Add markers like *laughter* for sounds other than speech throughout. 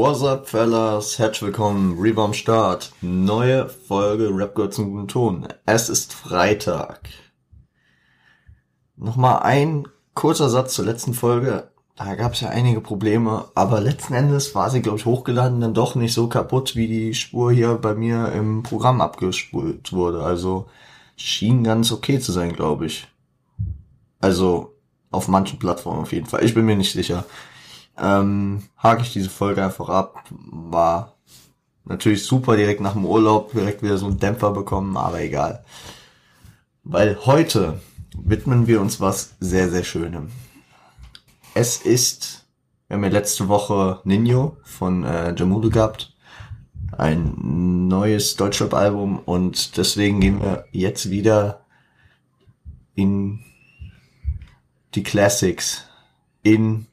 What's up, fellas? Herzlich willkommen, am Start. Neue Folge Rap gehört zum guten Ton. Es ist Freitag. Nochmal ein kurzer Satz zur letzten Folge. Da gab es ja einige Probleme, aber letzten Endes war sie, glaube ich, hochgeladen dann doch nicht so kaputt, wie die Spur hier bei mir im Programm abgespult wurde. Also schien ganz okay zu sein, glaube ich. Also auf manchen Plattformen auf jeden Fall. Ich bin mir nicht sicher ähm, hake ich diese Folge einfach ab. War natürlich super direkt nach dem Urlaub, direkt wieder so einen Dämpfer bekommen, aber egal. Weil heute widmen wir uns was sehr, sehr Schönem. Es ist, wir haben ja letzte Woche Nino von äh, Jamudu gehabt. Ein neues Deutschrap-Album und deswegen gehen wir jetzt wieder in die Classics in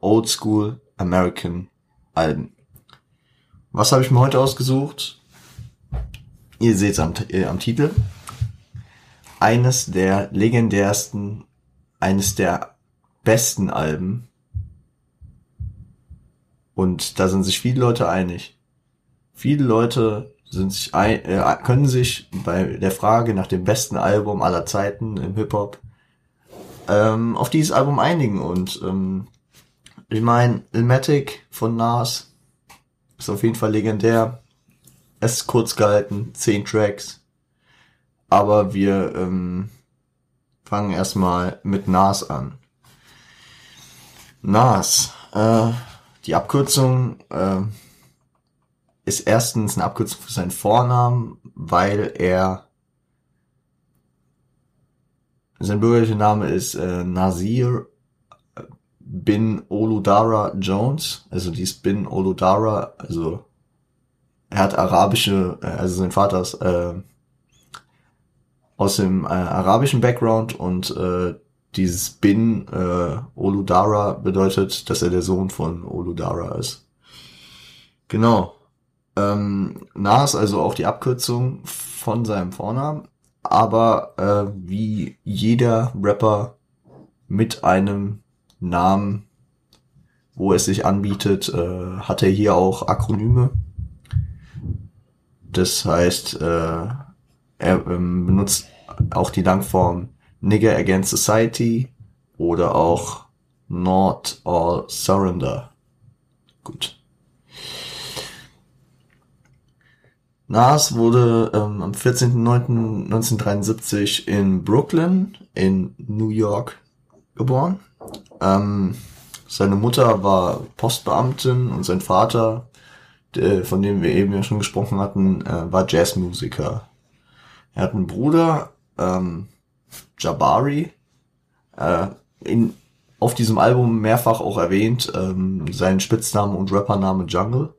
Old School American Alben. Was habe ich mir heute ausgesucht? Ihr seht es am, äh, am Titel. Eines der legendärsten, eines der besten Alben. Und da sind sich viele Leute einig. Viele Leute sind sich ein, äh, können sich bei der Frage nach dem besten Album aller Zeiten im Hip Hop ähm, auf dieses Album einigen und ähm, ich meine, Ilmatic von Nas ist auf jeden Fall legendär. Es ist kurz gehalten, zehn Tracks. Aber wir ähm, fangen erstmal mit Nas an. Nas, äh, die Abkürzung äh, ist erstens eine Abkürzung für seinen Vornamen, weil er sein bürgerlicher Name ist äh, Nasir Bin Oludara Jones, also die ist Bin Oludara, also er hat arabische, äh, also sein Vater ist äh, aus dem äh, arabischen Background und äh, dieses Bin äh, Oludara bedeutet, dass er der Sohn von Oludara ist. Genau. Ähm, Nas also auch die Abkürzung von seinem Vornamen, aber äh, wie jeder Rapper mit einem Namen, wo es sich anbietet, äh, hat er hier auch Akronyme. Das heißt, äh, er ähm, benutzt auch die Langform Nigger Against Society oder auch Not All Surrender. Gut. Nas wurde ähm, am 14.09.1973 in Brooklyn in New York geboren. Ähm, seine Mutter war Postbeamtin und sein Vater, der, von dem wir eben ja schon gesprochen hatten, äh, war Jazzmusiker. Er hat einen Bruder, ähm, Jabari, äh, in, auf diesem Album mehrfach auch erwähnt, ähm, seinen Spitznamen und Rappername Jungle.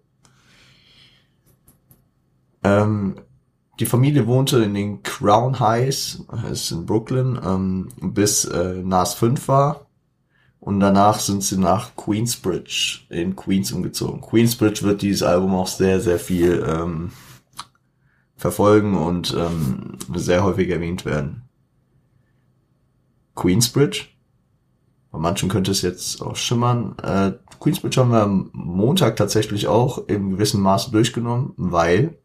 Ähm, die Familie wohnte in den Crown Heights, ist in Brooklyn, ähm, bis äh, Nas 5 war. Und danach sind sie nach Queensbridge in Queens umgezogen. Queensbridge wird dieses Album auch sehr, sehr viel ähm, verfolgen und ähm, sehr häufig erwähnt werden. Queensbridge? Bei manchen könnte es jetzt auch schimmern. Äh, Queensbridge haben wir am Montag tatsächlich auch im gewissen Maße durchgenommen, weil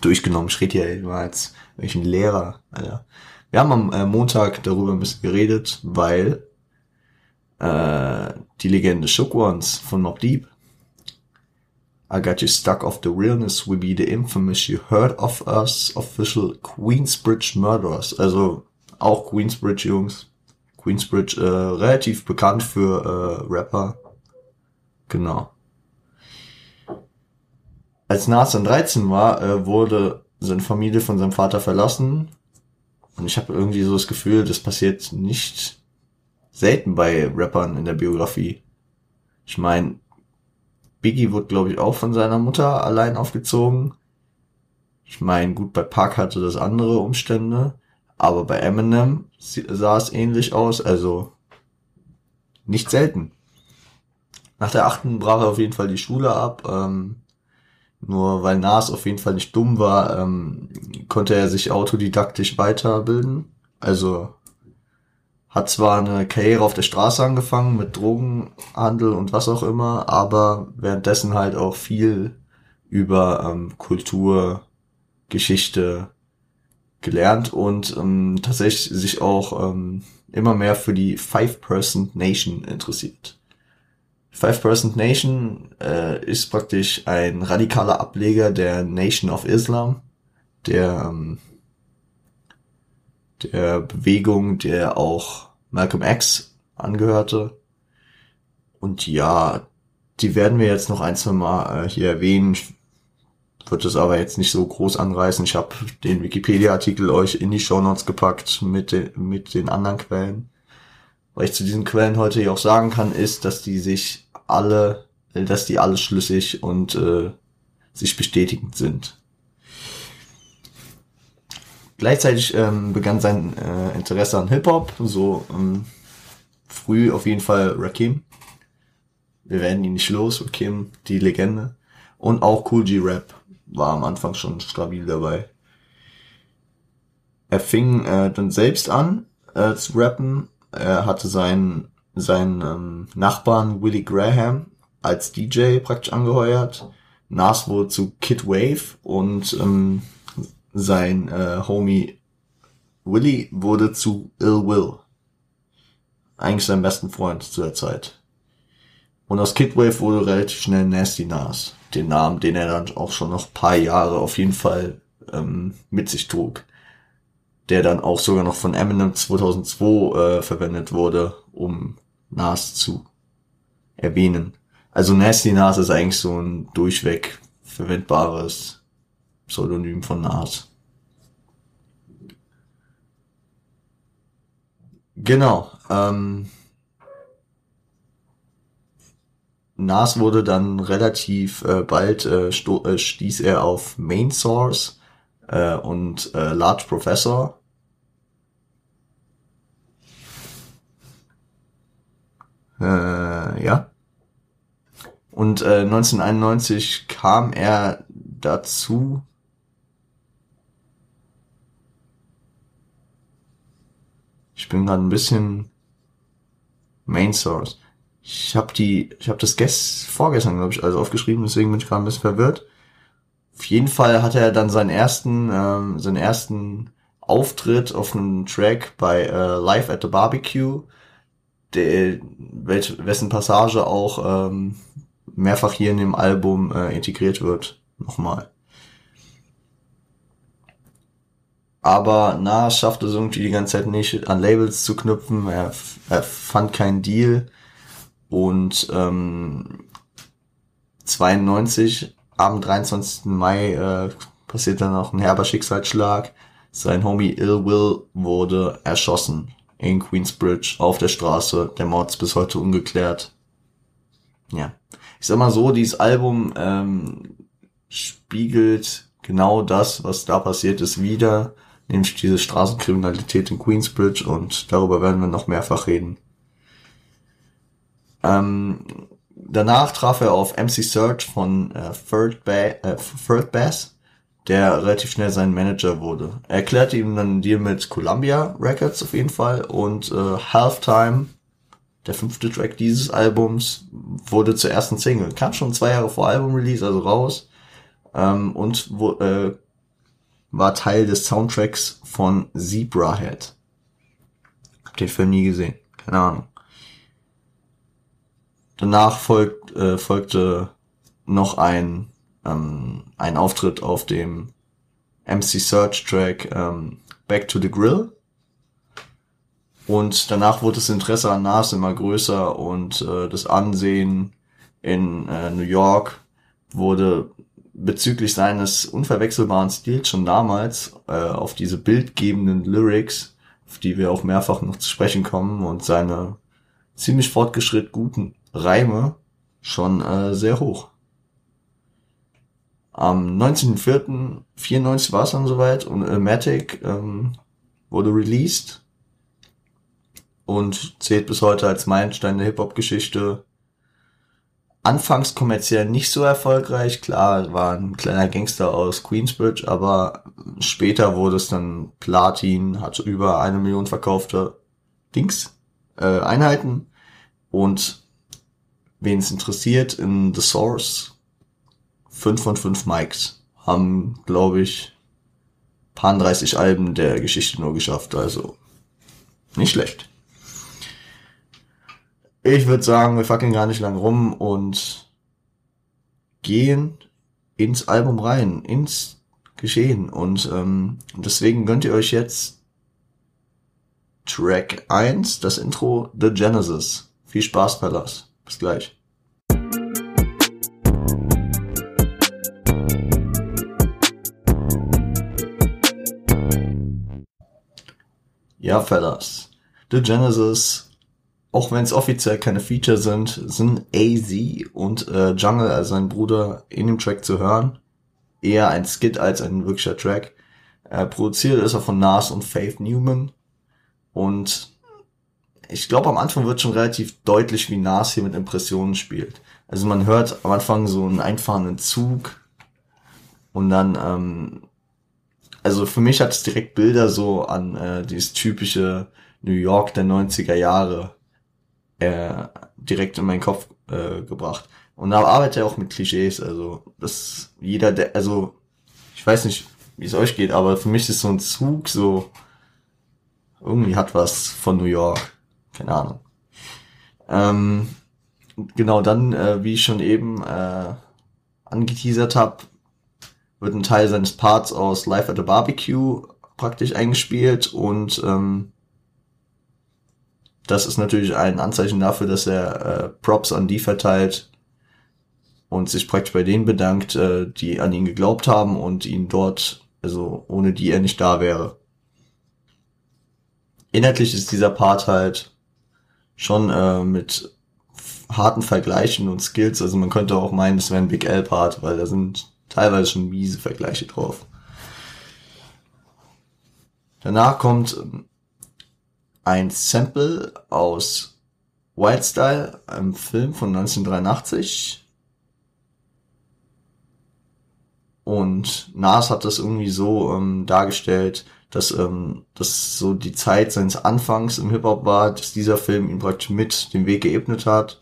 durchgenommen, rede hier immer als welchen Lehrer, Alter. Wir haben am äh, Montag darüber ein bisschen geredet, weil äh, die Legende Shook Ones von Mob Deep. I got you stuck off the realness, we be the infamous, you heard of us, official Queensbridge Murderers. Also auch Queensbridge Jungs. Queensbridge äh, relativ bekannt für äh, Rapper. Genau. Als Nas dann 13 war, äh, wurde seine Familie von seinem Vater verlassen. Und ich habe irgendwie so das Gefühl, das passiert nicht selten bei Rappern in der Biografie. Ich meine, Biggie wurde, glaube ich, auch von seiner Mutter allein aufgezogen. Ich meine, gut, bei Park hatte das andere Umstände, aber bei Eminem sah es ähnlich aus, also nicht selten. Nach der achten brach er auf jeden Fall die Schule ab. Ähm, nur weil Nas auf jeden Fall nicht dumm war, ähm, konnte er sich autodidaktisch weiterbilden. Also hat zwar eine Karriere auf der Straße angefangen mit Drogenhandel und was auch immer, aber währenddessen halt auch viel über ähm, Kultur, Geschichte gelernt und ähm, tatsächlich sich auch ähm, immer mehr für die Five-Person Nation interessiert. Five-Person Nation äh, ist praktisch ein radikaler Ableger der Nation of Islam, der ähm, der Bewegung, der auch Malcolm X angehörte. Und ja, die werden wir jetzt noch ein, zwei Mal äh, hier erwähnen. Würde es aber jetzt nicht so groß anreißen. Ich habe den Wikipedia-Artikel euch in die Show Notes gepackt mit, den mit den anderen Quellen. Was ich zu diesen Quellen heute hier auch sagen kann, ist, dass die sich alle, dass die alle schlüssig und äh, sich bestätigend sind. Gleichzeitig ähm, begann sein äh, Interesse an Hip-Hop, so ähm, früh auf jeden Fall Rakim. Wir werden ihn nicht los, Rakim, die Legende. Und auch Cool G-Rap war am Anfang schon stabil dabei. Er fing äh, dann selbst an äh, zu rappen. Er hatte seinen, seinen ähm, Nachbarn Willie Graham als DJ praktisch angeheuert. Nas wurde zu Kid Wave und ähm, sein äh, Homie Willy wurde zu Ill Will. Eigentlich sein besten Freund zu der Zeit. Und aus Kidwave wurde relativ schnell Nasty Nas. Den Namen, den er dann auch schon noch paar Jahre auf jeden Fall ähm, mit sich trug. Der dann auch sogar noch von Eminem 2002 äh, verwendet wurde, um Nas zu erwähnen. Also Nasty Nas ist eigentlich so ein durchweg verwendbares Pseudonym von Nas. Genau. Ähm, Nas wurde dann relativ äh, bald äh, äh, stieß er auf Main Source äh, und äh, Large Professor. Äh, ja. Und äh, 1991 kam er dazu, Ich bin gerade ein bisschen Main Source. Ich habe die, ich habe das gest vorgestern, glaube ich, also aufgeschrieben, deswegen bin ich gerade ein bisschen verwirrt. Auf jeden Fall hatte er dann seinen ersten, ähm, seinen ersten Auftritt auf einem Track bei äh, Live at the Barbecue, der, welch, wessen Passage auch ähm, mehrfach hier in dem Album äh, integriert wird. Nochmal. Aber Nas schaffte es irgendwie die ganze Zeit nicht, an Labels zu knüpfen. Er, er fand keinen Deal. Und ähm, 92, am 23. Mai, äh, passiert dann noch ein herber Schicksalsschlag. Sein Homie Ill Will wurde erschossen in Queensbridge auf der Straße. Der Mord ist bis heute ungeklärt. Ja. Ich sag mal so, dieses Album ähm, spiegelt genau das, was da passiert ist, wieder nämlich diese Straßenkriminalität in Queensbridge und darüber werden wir noch mehrfach reden. Ähm, danach traf er auf MC Search von äh, Third, ba äh, Bass, der relativ schnell sein Manager wurde. Er erklärte ihm dann einen Deal mit Columbia Records auf jeden Fall und äh, Halftime, der fünfte Track dieses Albums, wurde zur ersten Single. Kam schon zwei Jahre vor Album-Release, also raus. Ähm, und wo, äh, war Teil des Soundtracks von Zebrahead. Hab den Film nie gesehen. Keine Ahnung. Danach folgt, äh, folgte noch ein, ähm, ein Auftritt auf dem MC Search Track ähm, Back to the Grill. Und danach wurde das Interesse an Nas immer größer und äh, das Ansehen in äh, New York wurde bezüglich seines unverwechselbaren Stils schon damals äh, auf diese bildgebenden Lyrics, auf die wir auch mehrfach noch zu sprechen kommen und seine ziemlich fortgeschritt guten Reime schon äh, sehr hoch. Am 19.04.94 war es dann soweit und Matic ähm, wurde released und zählt bis heute als Meilenstein der Hip-Hop-Geschichte anfangs kommerziell nicht so erfolgreich. Klar, war ein kleiner Gangster aus Queensbridge, aber später wurde es dann Platin, hat über eine Million verkaufte Dings, äh, Einheiten. Und wen es interessiert, in The Source 5 von 5 Mikes haben, glaube ich, paar 30 Alben der Geschichte nur geschafft. Also nicht schlecht. Ich würde sagen, wir fucking gar nicht lang rum und gehen ins Album rein, ins Geschehen. Und ähm, deswegen gönnt ihr euch jetzt Track 1, das Intro The Genesis. Viel Spaß, Fellas. Bis gleich. Ja, Fellas. The Genesis auch wenn es offiziell keine Feature sind, sind AZ und äh, Jungle, also sein Bruder, in dem Track zu hören. Eher ein Skit als ein wirklicher Track. Äh, produziert ist er von Nas und Faith Newman. Und ich glaube, am Anfang wird schon relativ deutlich, wie Nas hier mit Impressionen spielt. Also man hört am Anfang so einen einfahrenden Zug und dann, ähm, also für mich hat es direkt Bilder so an äh, dieses typische New York der 90er Jahre äh, direkt in meinen Kopf äh, gebracht. Und da arbeitet er auch mit Klischees, also das jeder, der, also ich weiß nicht, wie es euch geht, aber für mich ist so ein Zug so irgendwie hat was von New York, keine Ahnung. Ähm, genau, dann, äh, wie ich schon eben äh, angeteasert habe, wird ein Teil seines Parts aus Life at a Barbecue praktisch eingespielt und ähm, das ist natürlich ein Anzeichen dafür, dass er äh, Props an die verteilt und sich praktisch bei denen bedankt, äh, die an ihn geglaubt haben und ihn dort, also ohne die er nicht da wäre. Inhaltlich ist dieser Part halt schon äh, mit harten Vergleichen und Skills, also man könnte auch meinen, es wäre ein Big L-Part, weil da sind teilweise schon miese Vergleiche drauf. Danach kommt ähm, ein Sample aus Wildstyle, einem Film von 1983. Und Nas hat das irgendwie so ähm, dargestellt, dass ähm, das so die Zeit seines Anfangs im Hip-Hop war, dass dieser Film ihm praktisch mit den Weg geebnet hat.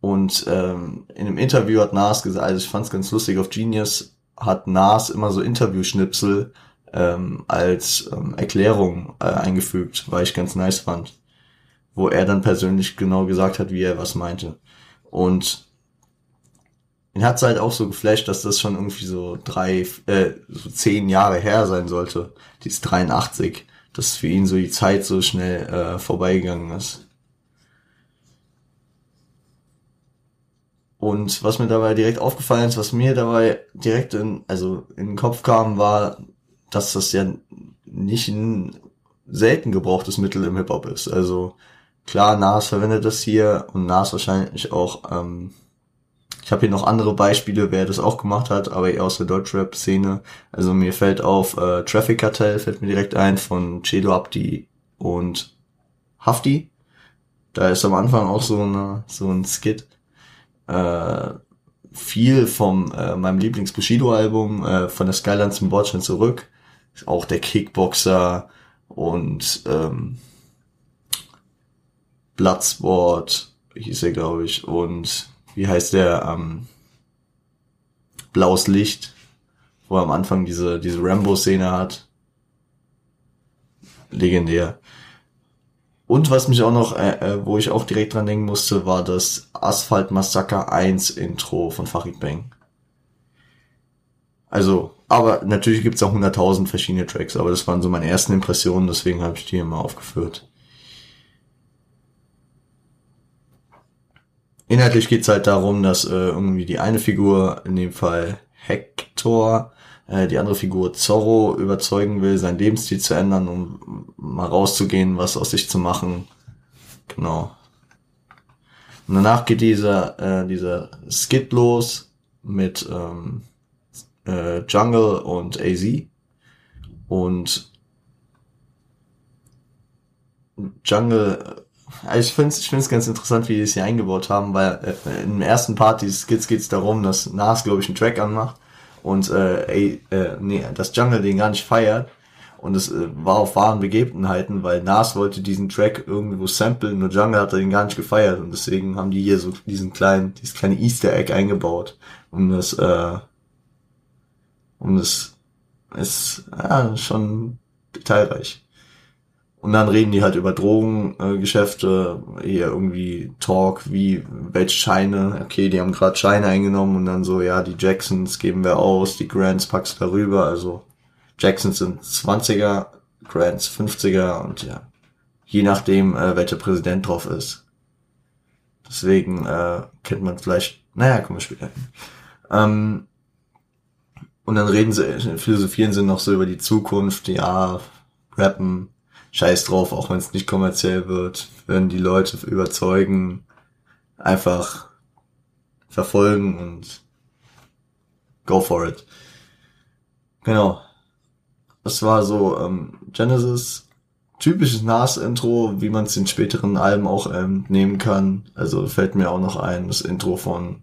Und ähm, in einem Interview hat Nas gesagt, also ich fand es ganz lustig, auf Genius hat Nas immer so Interviewschnipsel ähm, als ähm, Erklärung äh, eingefügt, weil ich ganz nice fand, wo er dann persönlich genau gesagt hat, wie er was meinte. Und ihn hat's halt auch so geflasht, dass das schon irgendwie so drei, äh, so zehn Jahre her sein sollte, dieses 83, dass für ihn so die Zeit so schnell äh, vorbeigegangen ist. Und was mir dabei direkt aufgefallen ist, was mir dabei direkt in, also in den Kopf kam, war, dass das ja nicht ein selten gebrauchtes Mittel im Hip-Hop ist. Also klar, Nas verwendet das hier und Nas wahrscheinlich auch, ähm, ich habe hier noch andere Beispiele, wer das auch gemacht hat, aber eher aus der Deutschrap-Szene. Also mir fällt auf äh, Traffic Cartel, fällt mir direkt ein, von Cedo Abdi und Hafti. Da ist am Anfang auch so, eine, so ein Skit. Äh, viel vom äh, meinem Lieblings Bushido Album äh, von der Skyline zum Bordstein zurück auch der Kickboxer und ähm, Bloodsport hieß er, glaube ich, und wie heißt der, ähm, Blaues Licht, wo er am Anfang diese, diese Rambo-Szene hat. Legendär. Und was mich auch noch, äh, äh, wo ich auch direkt dran denken musste, war das Asphalt Massaker 1 Intro von Farid Bang. Also aber natürlich gibt's auch 100.000 verschiedene Tracks, aber das waren so meine ersten Impressionen, deswegen habe ich die immer aufgeführt. Inhaltlich geht's halt darum, dass äh, irgendwie die eine Figur, in dem Fall Hector, äh, die andere Figur Zorro überzeugen will, seinen Lebensstil zu ändern, um mal rauszugehen, was aus sich zu machen. Genau. Und danach geht dieser, äh, dieser Skit los mit ähm, äh, Jungle und AZ. Und Jungle, also ich finde es ich find's ganz interessant, wie die es hier eingebaut haben, weil äh, im ersten Part dieses Skits geht es darum, dass Nas, glaube ich, einen Track anmacht und äh, äh, nee, das Jungle den gar nicht feiert Und es äh, war auf wahren Begebenheiten, weil Nas wollte diesen Track irgendwo samplen und Jungle hat den gar nicht gefeiert. Und deswegen haben die hier so diesen kleinen, dieses kleine Easter Egg eingebaut, um das, äh, um das, ist ja, schon detailreich. Und dann reden die halt über Drogengeschäfte, äh, hier irgendwie Talk, wie welche Scheine, okay, die haben gerade Scheine eingenommen und dann so, ja, die Jacksons geben wir aus, die Grants packst du darüber, also Jacksons sind 20er, Grants 50er und ja, je nachdem, äh, welcher Präsident drauf ist. Deswegen äh, kennt man vielleicht, naja, kommen wir später. Ähm, und dann reden sie, philosophieren sie noch so über die Zukunft, ja, rappen, scheiß drauf, auch wenn es nicht kommerziell wird, werden die Leute überzeugen, einfach verfolgen und go for it. Genau. Das war so ähm, Genesis, typisches Nas-Intro, wie man es in späteren Alben auch ähm, nehmen kann. Also fällt mir auch noch ein, das Intro von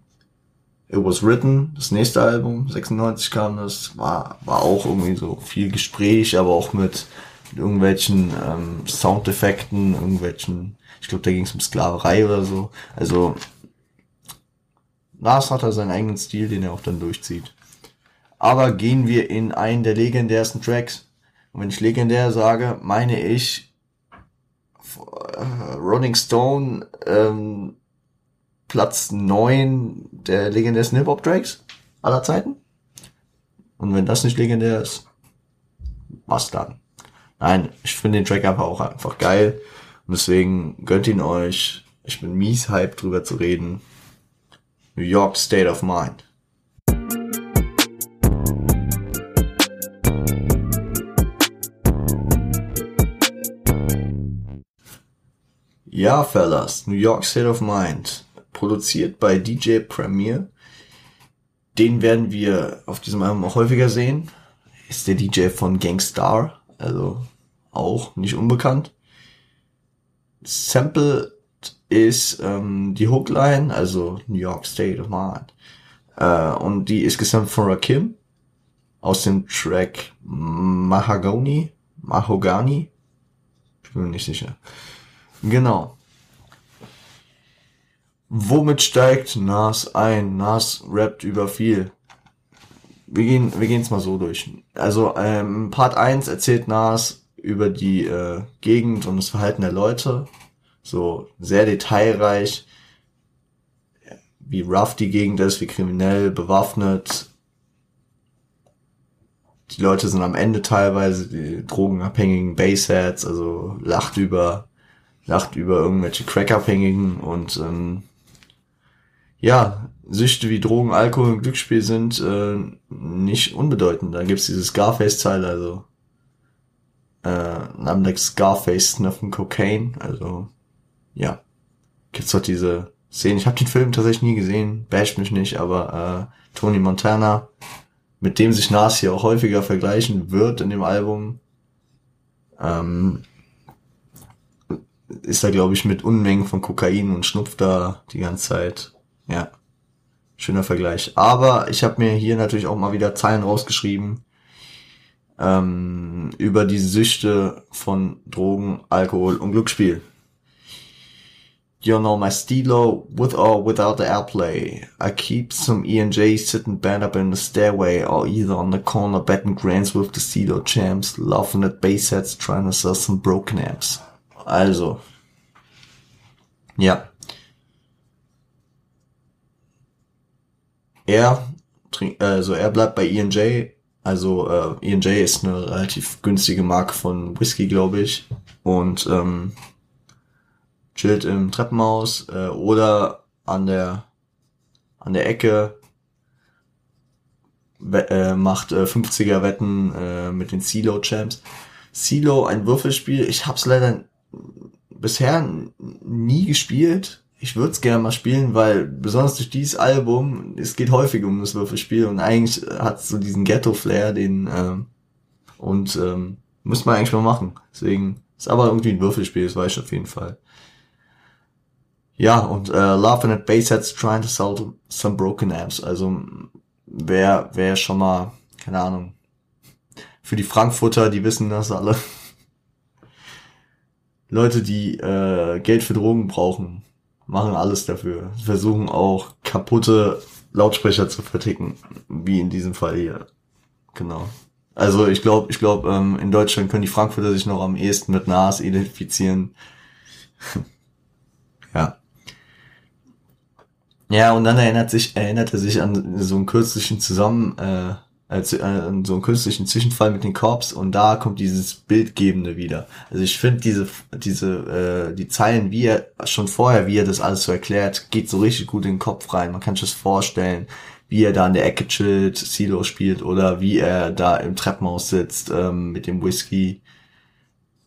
It Was Written, das nächste Album, 96 kam das, war, war auch irgendwie so viel Gespräch, aber auch mit irgendwelchen ähm, Soundeffekten, irgendwelchen, ich glaube, da ging es um Sklaverei oder so. Also Nas hat er seinen eigenen Stil, den er auch dann durchzieht. Aber gehen wir in einen der legendärsten Tracks. Und wenn ich legendär sage, meine ich äh, Rolling Stone ähm, Platz neun der legendärsten Hip-Hop-Tracks aller Zeiten. Und wenn das nicht legendär ist, was dann? Nein, ich finde den Track aber auch einfach geil. Und deswegen gönnt ihn euch. Ich bin mies hype drüber zu reden. New York State of Mind. Ja, Fellas, New York State of Mind, produziert bei DJ Premier. Den werden wir auf diesem Album auch häufiger sehen. Ist der DJ von Gangstar also auch nicht unbekannt. Sample ist ähm, die Hookline, also New York State of Mind. Äh, und die ist gesampelt von Rakim aus dem Track Mahagoni, Mahogani. Ich bin mir nicht sicher. Genau. Womit steigt Nas ein? Nas rappt über viel wir gehen wir gehen's mal so durch. Also ähm, Part 1 erzählt Nas über die äh, Gegend und das Verhalten der Leute. So sehr detailreich, wie rough die Gegend ist, wie kriminell, bewaffnet. Die Leute sind am Ende teilweise die drogenabhängigen Baseheads, also lacht über lacht über irgendwelche Crackabhängigen und ähm, ja, Süchte wie Drogen, Alkohol und Glücksspiel sind äh, nicht unbedeutend. Da gibt's dieses Scarface-Teil, also äh, I'm like Scarface snuffing Cocaine, also ja, gibt's dort diese Szene. Ich habe den Film tatsächlich nie gesehen, basht mich nicht, aber äh, Tony Montana, mit dem sich Nas hier auch häufiger vergleichen wird in dem Album, ähm, ist er, glaube ich, mit Unmengen von Kokain und schnupft da die ganze Zeit. Ja. Schöner Vergleich. Aber ich habe mir hier natürlich auch mal wieder Zeilen rausgeschrieben ähm, über die Süchte von Drogen, Alkohol und Glücksspiel. You know my stilo, with or without the airplay. I keep some E&J sitting bent up in the stairway or either on the corner betting grands with the stilo champs, laughing at bass sets, trying to sell some broken amps. Also. Ja. Er also er bleibt bei E&J. Also äh, E&J ist eine relativ günstige Marke von Whisky, glaube ich. Und ähm, chillt im Treppenhaus äh, oder an der an der Ecke äh, macht äh, 50er Wetten äh, mit den Silo Champs. Silo ein Würfelspiel. Ich hab's leider bisher nie gespielt ich würde es gerne mal spielen, weil besonders durch dieses Album, es geht häufig um das Würfelspiel und eigentlich hat so diesen Ghetto-Flair, den ähm, und ähm, muss man eigentlich mal machen. Deswegen ist aber irgendwie ein Würfelspiel, das weiß ich auf jeden Fall. Ja, und äh, Laughing at Bassheads trying to sell some broken amps. Also wer, wer schon mal, keine Ahnung, für die Frankfurter, die wissen das alle. *laughs* Leute, die äh, Geld für Drogen brauchen, machen alles dafür. Versuchen auch kaputte Lautsprecher zu verticken, wie in diesem Fall hier. Genau. Also ich glaube, ich glaube, ähm, in Deutschland können die Frankfurter sich noch am ehesten mit NAS identifizieren. *laughs* ja. Ja, und dann erinnert sich, erinnert er sich an so einen kürzlichen Zusammen, äh, äh, so einen künstlichen Zwischenfall mit den Korps und da kommt dieses Bildgebende wieder. Also ich finde diese, diese, äh, die Zeilen, wie er schon vorher, wie er das alles so erklärt, geht so richtig gut in den Kopf rein. Man kann sich das vorstellen, wie er da in der Ecke chillt, Silo spielt oder wie er da im Treppenhaus sitzt ähm, mit dem Whisky.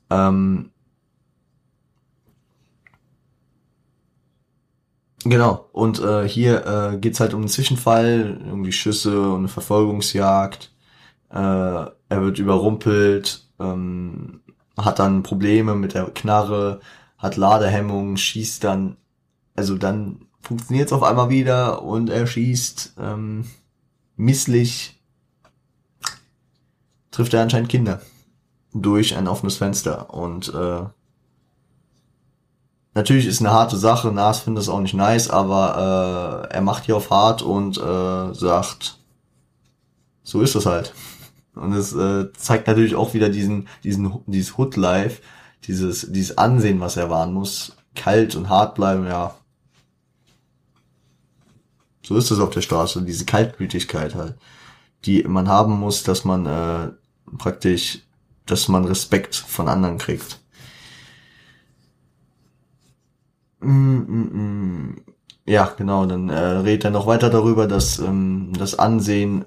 Ähm, Genau, und äh, hier äh, geht's halt um einen Zwischenfall, irgendwie Schüsse und eine Verfolgungsjagd. Äh, er wird überrumpelt, ähm, hat dann Probleme mit der Knarre, hat Ladehemmungen, schießt dann, also dann funktioniert's auf einmal wieder und er schießt ähm, misslich, trifft er anscheinend Kinder durch ein offenes Fenster und äh, Natürlich ist eine harte Sache, Nas findet es auch nicht nice, aber äh, er macht hier auf hart und äh, sagt, so ist das halt. Und es äh, zeigt natürlich auch wieder diesen, diesen, dieses Hood-Life, dieses, dieses Ansehen, was er wahren muss. Kalt und hart bleiben, ja. So ist es auf der Straße, diese Kaltblütigkeit halt, die man haben muss, dass man äh, praktisch, dass man Respekt von anderen kriegt. Mm, mm. Ja, genau. Dann äh, redet er noch weiter darüber, dass ähm, das Ansehen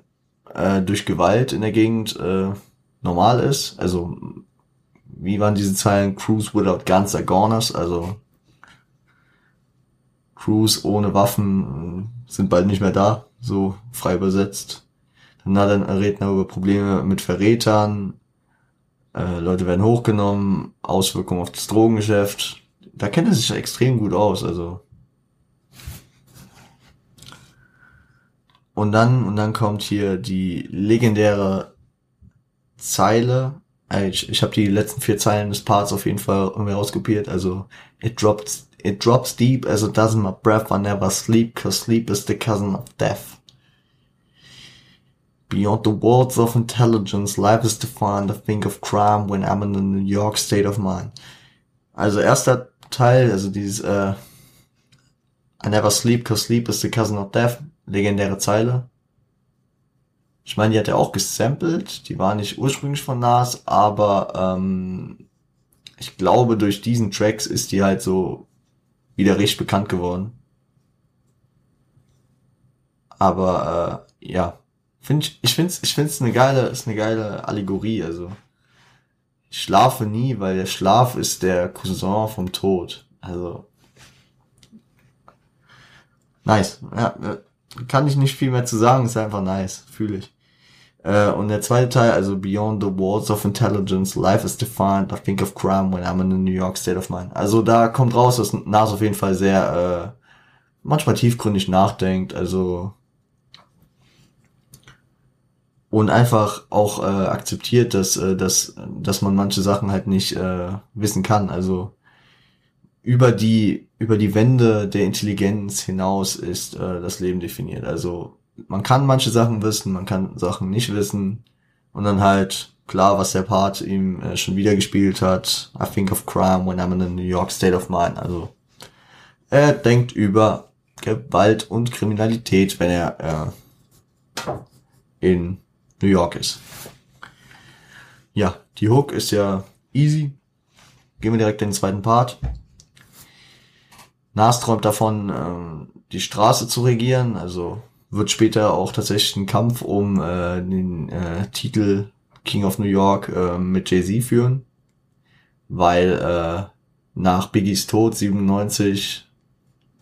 äh, durch Gewalt in der Gegend äh, normal ist. Also wie waren diese Zeilen? Crews without guns are goners. Also Crews ohne Waffen äh, sind bald nicht mehr da. So frei übersetzt. Dann hat er Redner über Probleme mit Verrätern. Äh, Leute werden hochgenommen. Auswirkungen auf das Drogengeschäft da kennt er sich extrem gut aus, also. Und dann, und dann kommt hier die legendäre Zeile. Äh, ich, ich habe die letzten vier Zeilen des Parts auf jeden Fall irgendwie rauskopiert. Also, it drops, it drops deep as a dozen of breath I never sleep, cause sleep is the cousin of death. Beyond the walls of intelligence, life is defined. I think of crime when I'm in a New York state of mind. Also erster Teil, also dieses äh, I never sleep, cause sleep is the cousin of death, legendäre Zeile. Ich meine, die hat er auch gesampelt, die war nicht ursprünglich von Nas, aber ähm, ich glaube, durch diesen Tracks ist die halt so wieder richtig bekannt geworden. Aber äh, ja, find ich, ich finde ich find's eine geile, ist eine geile Allegorie, also ich schlafe nie, weil der Schlaf ist der Cousin vom Tod. Also nice. Ja, äh, kann ich nicht viel mehr zu sagen, ist einfach nice, fühle ich. Äh, und der zweite Teil, also Beyond the Walls of Intelligence, Life is defined, I think of crime when I'm in a New York state of mind. Also da kommt raus, dass Nas auf jeden Fall sehr äh, manchmal tiefgründig nachdenkt, also und einfach auch äh, akzeptiert, dass, äh, dass, dass man manche Sachen halt nicht äh, wissen kann. Also über die, über die Wände der Intelligenz hinaus ist äh, das Leben definiert. Also man kann manche Sachen wissen, man kann Sachen nicht wissen. Und dann halt klar, was der Part ihm äh, schon wieder gespielt hat. I think of crime when I'm in a New York state of mind. Also er denkt über Gewalt und Kriminalität, wenn er äh, in New York ist. Ja, die Hook ist ja easy. Gehen wir direkt in den zweiten Part. Nas träumt davon, äh, die Straße zu regieren, also wird später auch tatsächlich ein Kampf um äh, den äh, Titel King of New York äh, mit Jay-Z führen, weil äh, nach Biggies Tod 97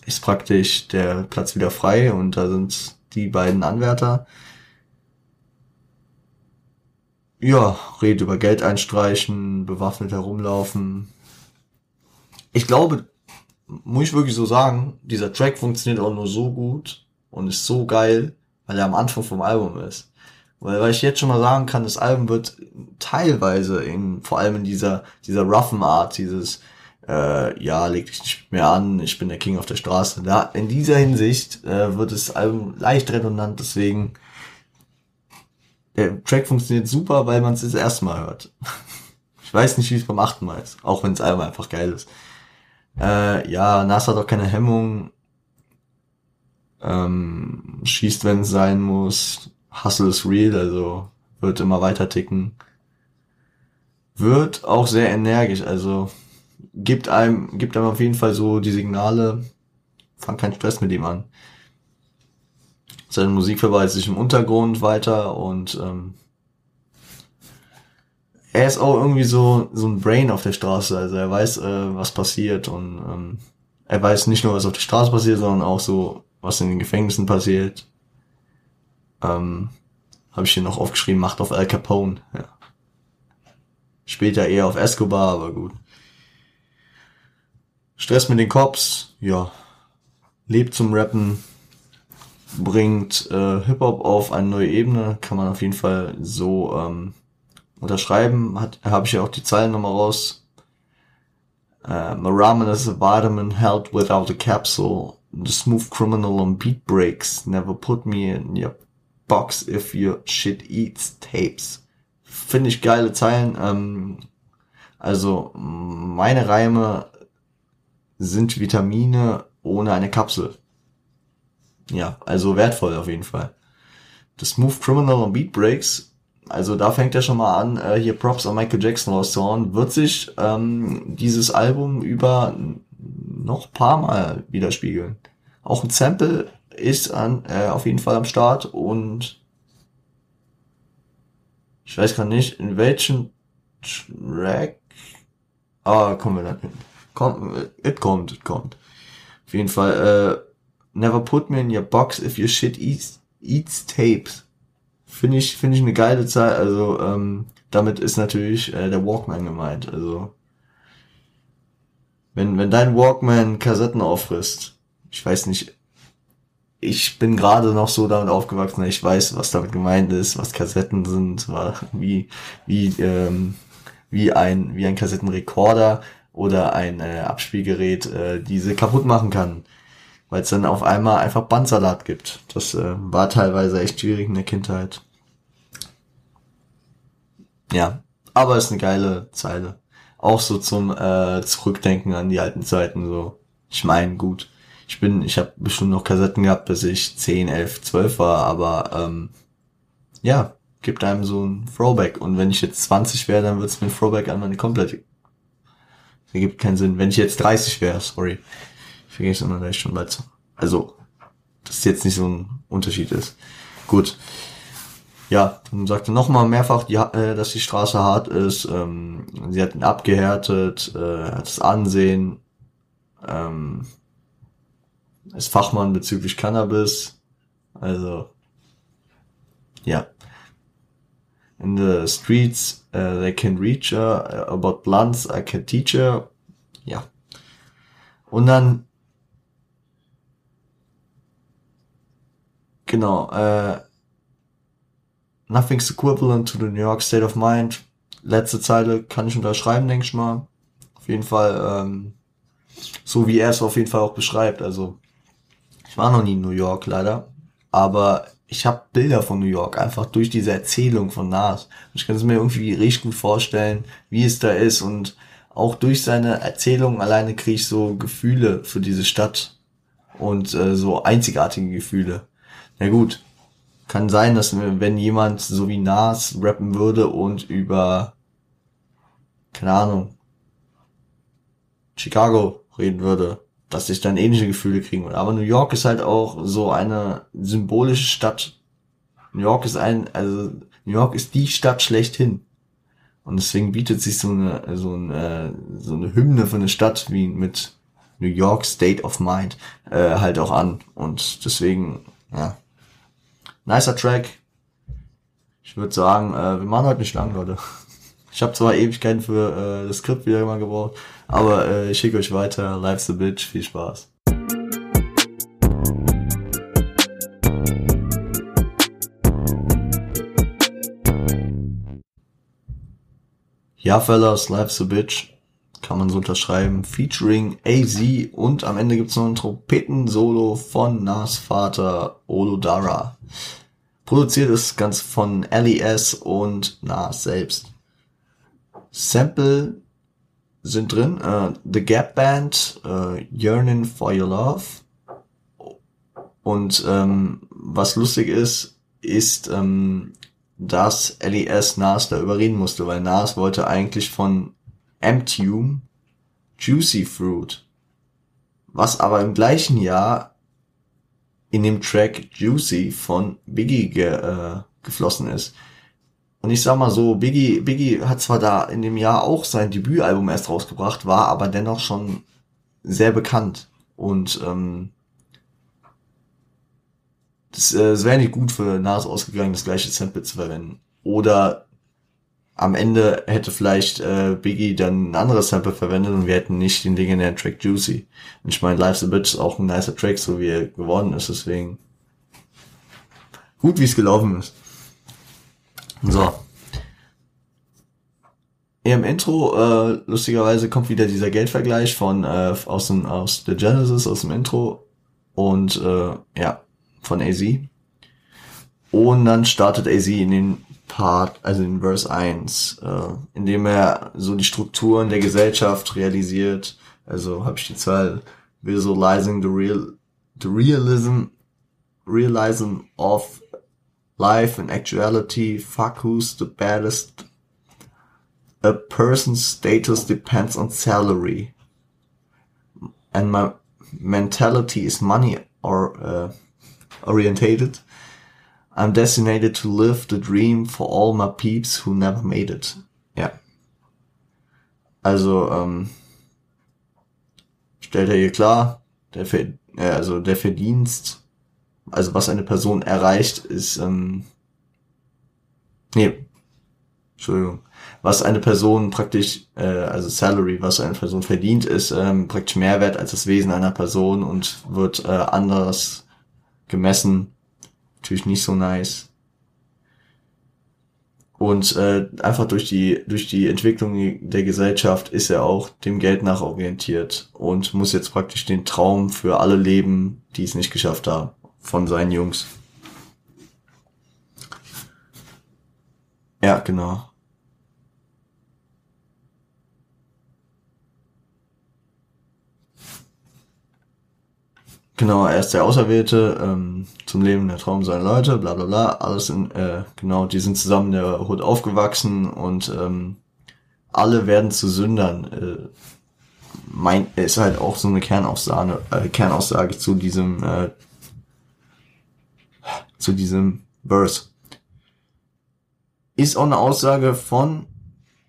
ist praktisch der Platz wieder frei und da sind die beiden Anwärter ja, redet über Geld einstreichen, bewaffnet herumlaufen. Ich glaube, muss ich wirklich so sagen, dieser Track funktioniert auch nur so gut und ist so geil, weil er am Anfang vom Album ist. Weil, weil ich jetzt schon mal sagen kann, das Album wird teilweise in, vor allem in dieser, dieser roughen Art, dieses, äh, ja, leg dich nicht mehr an, ich bin der King auf der Straße. Da, in dieser Hinsicht äh, wird das Album leicht redundant, deswegen der Track funktioniert super, weil man es das erste Mal hört. *laughs* Ich weiß nicht, wie es beim achten Mal ist, auch wenn das Album einfach geil ist. Äh, ja, Nas hat auch keine Hemmung, ähm, schießt, wenn es sein muss, Hustle is real, also wird immer weiter ticken. Wird auch sehr energisch, also gibt einem, gibt einem auf jeden Fall so die Signale, fang keinen Stress mit ihm an. Seine Musik verweilt sich im Untergrund weiter und ähm, er ist auch irgendwie so so ein Brain auf der Straße, also er weiß, äh, was passiert und ähm, er weiß nicht nur, was auf der Straße passiert, sondern auch so, was in den Gefängnissen passiert. Ähm, Habe ich hier noch aufgeschrieben, Macht auf Al Capone. Ja. Später eher auf Escobar, aber gut. Stress mit den Cops, ja. Lebt zum Rappen, bringt äh, Hip-Hop auf eine neue Ebene, kann man auf jeden Fall so ähm, unterschreiben. Hat Habe ich ja auch die Zeilen nochmal raus. My ramen is a vitamin held without a capsule. The smooth criminal on beat breaks. Never put me in your box if your shit eats tapes. Finde ich geile Zeilen. Ähm, also meine Reime sind Vitamine ohne eine Kapsel. Ja, also wertvoll auf jeden Fall. The Smooth Criminal on Beat Breaks, also da fängt er schon mal an, äh, hier Props an Michael Jackson rauszuhauen, wird sich ähm, dieses Album über noch paar Mal widerspiegeln. Auch ein Sample ist an, äh, auf jeden Fall am Start und ich weiß gar nicht, in welchem Track, ah, kommen wir dann hin. Kommt, it kommt, it kommt. Auf jeden Fall, äh, never put me in your box if your shit eats, eats tapes. Finde ich, finde ich eine geile Zeit. Also, ähm, damit ist natürlich äh, der Walkman gemeint. Also, wenn, wenn dein Walkman Kassetten auffrisst, ich weiß nicht, ich bin gerade noch so damit aufgewachsen, ich weiß, was damit gemeint ist, was Kassetten sind, wie, wie, ähm, wie ein, wie ein Kassettenrekorder oder ein äh, Abspielgerät äh, diese kaputt machen kann. Weil es dann auf einmal einfach Bandsalat gibt. Das äh, war teilweise echt schwierig in der Kindheit. Ja, aber ist eine geile Zeile. Auch so zum äh, Zurückdenken an die alten Zeiten. So, ich meine, gut, ich bin, ich habe bestimmt noch Kassetten gehabt, bis ich 10, 11, 12 war, aber ähm, ja, gibt einem so ein Throwback. Und wenn ich jetzt 20 wäre, dann wird es mir ein Throwback an meine komplette Ergibt keinen Sinn. Wenn ich jetzt 30 wäre, sorry. Immer, dass ich schon bald. Also, dass jetzt nicht so ein Unterschied ist. Gut. Ja, dann sagte nochmal mehrfach, die, äh, dass die Straße hart ist. Ähm, sie hat ihn abgehärtet, äh, hat das Ansehen, ähm, ist Fachmann bezüglich Cannabis. Also, ja. In the streets, Uh, they can reach her. Uh, about blunts, I can teach her. Ja. Und dann genau, äh, nothing's equivalent to the New York State of Mind. Letzte Zeile kann ich unterschreiben, denke ich mal. Auf jeden Fall, ähm, so wie er es auf jeden Fall auch beschreibt. Also, ich war noch nie in New York leider, aber ich habe Bilder von New York, einfach durch diese Erzählung von Nas. Ich kann es mir irgendwie richtig gut vorstellen, wie es da ist und auch durch seine Erzählung alleine kriege ich so Gefühle für diese Stadt und äh, so einzigartige Gefühle. Na gut, kann sein, dass wenn jemand so wie Nas rappen würde und über, keine Ahnung, Chicago reden würde, dass ich dann ähnliche Gefühle kriegen würde. Aber New York ist halt auch so eine symbolische Stadt. New York ist ein, also New York ist die Stadt schlechthin. Und deswegen bietet sich so eine, so eine, so eine Hymne von einer Stadt wie mit New York State of Mind äh, halt auch an. Und deswegen, ja. Nicer Track. Ich würde sagen, äh, wir machen heute nicht lang, Leute. *laughs* Ich habe zwar Ewigkeiten für äh, das Skript wieder mal gebraucht, aber äh, ich schicke euch weiter. Life's a bitch. Viel Spaß. Ja, Fellas, life's a bitch. Kann man so unterschreiben. Featuring AZ und am Ende gibt's noch ein Trompeten-Solo von Nas Vater Olodara. Produziert ist ganz von LES und Nas selbst. Sample sind drin. Uh, The Gap Band, uh, Yearning for Your Love. Und ähm, was lustig ist, ist, ähm, dass LES Nas da überreden musste, weil Nas wollte eigentlich von Amtume Juicy Fruit, was aber im gleichen Jahr in dem Track Juicy von Biggie äh, geflossen ist. Und ich sag mal so, Biggie, Biggie hat zwar da in dem Jahr auch sein Debütalbum erst rausgebracht, war aber dennoch schon sehr bekannt. Und ähm, das, äh, das wäre nicht gut für Nas ausgegangen, das gleiche Sample zu verwenden. Oder am Ende hätte vielleicht äh, Biggie dann ein anderes Sample verwendet und wir hätten nicht den legendären Track Juicy. Und ich meine, Life's a Bitch ist auch ein nicer Track, so wie er geworden ist, deswegen gut, wie es gelaufen ist. So. Im Intro, äh, lustigerweise, kommt wieder dieser Geldvergleich von äh, aus dem aus der Genesis, aus dem Intro. Und äh, ja, von AZ. Und dann startet AZ in den Part, also in Verse 1, äh, indem er so die Strukturen der Gesellschaft realisiert. Also habe ich die Zahl visualizing the real the realism realism of life and actuality. Fuck who's the baddest. A person's status depends on salary. And my mentality is money or uh, orientated. I'm designated to live the dream for all my peeps who never made it. Ja. Also, ähm, stellt er hier klar, der, äh, also der Verdienst, also was eine Person erreicht, ist, ähm, nee, Entschuldigung, was eine Person praktisch, äh, also Salary, was eine Person verdient, ist ähm, praktisch Mehrwert als das Wesen einer Person und wird äh, anders gemessen. Natürlich nicht so nice. Und äh, einfach durch die, durch die Entwicklung der Gesellschaft ist er auch dem Geld nach orientiert und muss jetzt praktisch den Traum für alle leben, die es nicht geschafft haben, von seinen Jungs. Ja, genau. Genau, er ist der Auserwählte ähm, zum Leben der Traum seiner Leute, bla bla bla. Alles in, äh, genau, die sind zusammen in der Hut aufgewachsen und ähm, alle werden zu Sündern. Äh, mein, ist halt auch so eine Kernaussage, äh, Kernaussage zu diesem äh, zu diesem Verse. Ist auch eine Aussage von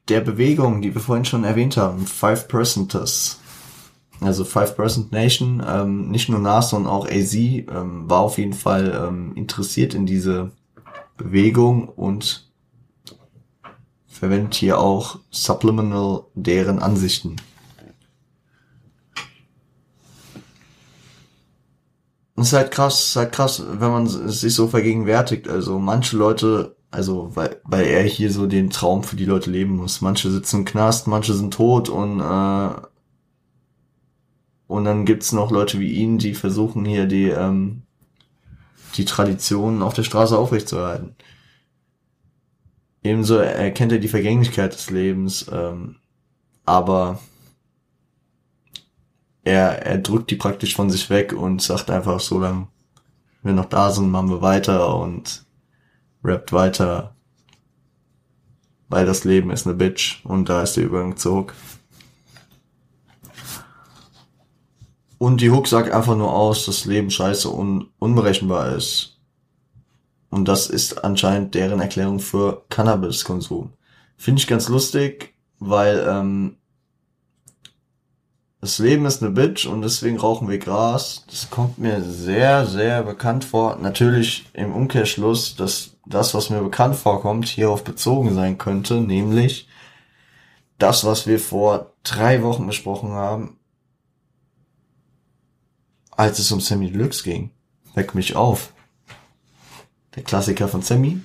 der Bewegung, die wir vorhin schon erwähnt haben, Five Percenters also Five Percent Nation, ähm, nicht nur Nas, sondern auch AZ ähm, war auf jeden Fall ähm, interessiert in diese Bewegung und verwendet hier auch Subliminal deren Ansichten. Das ist halt krass, ist halt krass, wenn man es sich so vergegenwärtigt. Also manche Leute, also weil, weil er hier so den Traum für die Leute leben muss. Manche sitzen im Knast, manche sind tot und äh, und dann gibt's noch Leute wie ihn, die versuchen hier die, ähm, die Traditionen auf der Straße aufrechtzuerhalten. Ebenso erkennt er die Vergänglichkeit des Lebens, ähm, aber er, er drückt die praktisch von sich weg und sagt einfach, so lange wir noch da sind, machen wir weiter und rappt weiter, weil das Leben ist eine Bitch und da ist der Übergang zu Hook. Und die Hook sagt einfach nur aus, dass Leben scheiße und unberechenbar ist. Und das ist anscheinend deren Erklärung für Cannabiskonsum. Finde ich ganz lustig, weil ähm, das Leben ist eine Bitch und deswegen rauchen wir Gras. Das kommt mir sehr, sehr bekannt vor. Natürlich im Umkehrschluss, dass das, was mir bekannt vorkommt, hierauf bezogen sein könnte, nämlich das, was wir vor drei Wochen besprochen haben, als es um Sammy Deluxe ging. Weck mich auf. Der Klassiker von Sammy.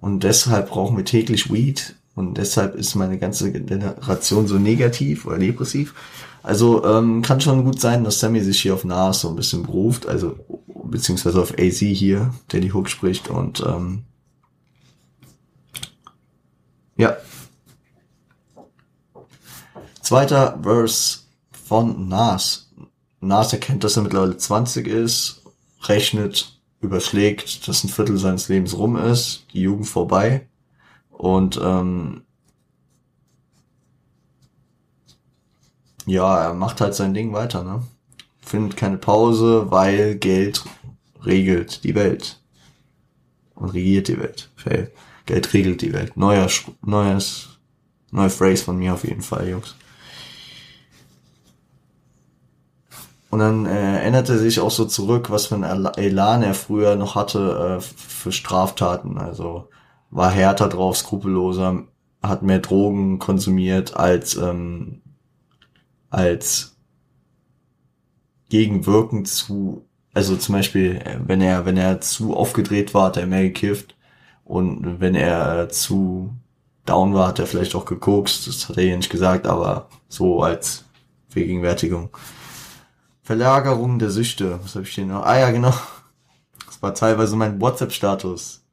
Und deshalb brauchen wir täglich Weed, und deshalb ist meine ganze Generation so negativ oder depressiv. Also ähm, kann schon gut sein, dass Sammy sich hier auf Nas so ein bisschen beruft, also beziehungsweise auf AZ hier, der die Hook spricht und ähm, ja. Zweiter Verse von Nas. Nas erkennt, dass er mittlerweile 20 ist, rechnet, überschlägt, dass ein Viertel seines Lebens rum ist, die Jugend vorbei und ähm, ja, er macht halt sein Ding weiter, ne? Findet keine Pause, weil Geld regelt die Welt. Und regiert die Welt. Fail. Geld regelt die Welt. Neuer, neues, neue Phrase von mir auf jeden Fall, Jungs. Und dann äh, erinnert er sich auch so zurück, was für ein Elan er früher noch hatte äh, für Straftaten. Also war härter drauf, skrupelloser, hat mehr Drogen konsumiert als ähm, als gegenwirken zu, also zum Beispiel, äh, wenn er, wenn er zu aufgedreht war, hat er mehr gekifft und wenn er zu down war, hat er vielleicht auch gekokst, das hat er hier nicht gesagt, aber so als Vergegenwärtigung. Verlagerung der Süchte, was habe ich hier noch? Ah ja, genau. Das war teilweise mein WhatsApp-Status.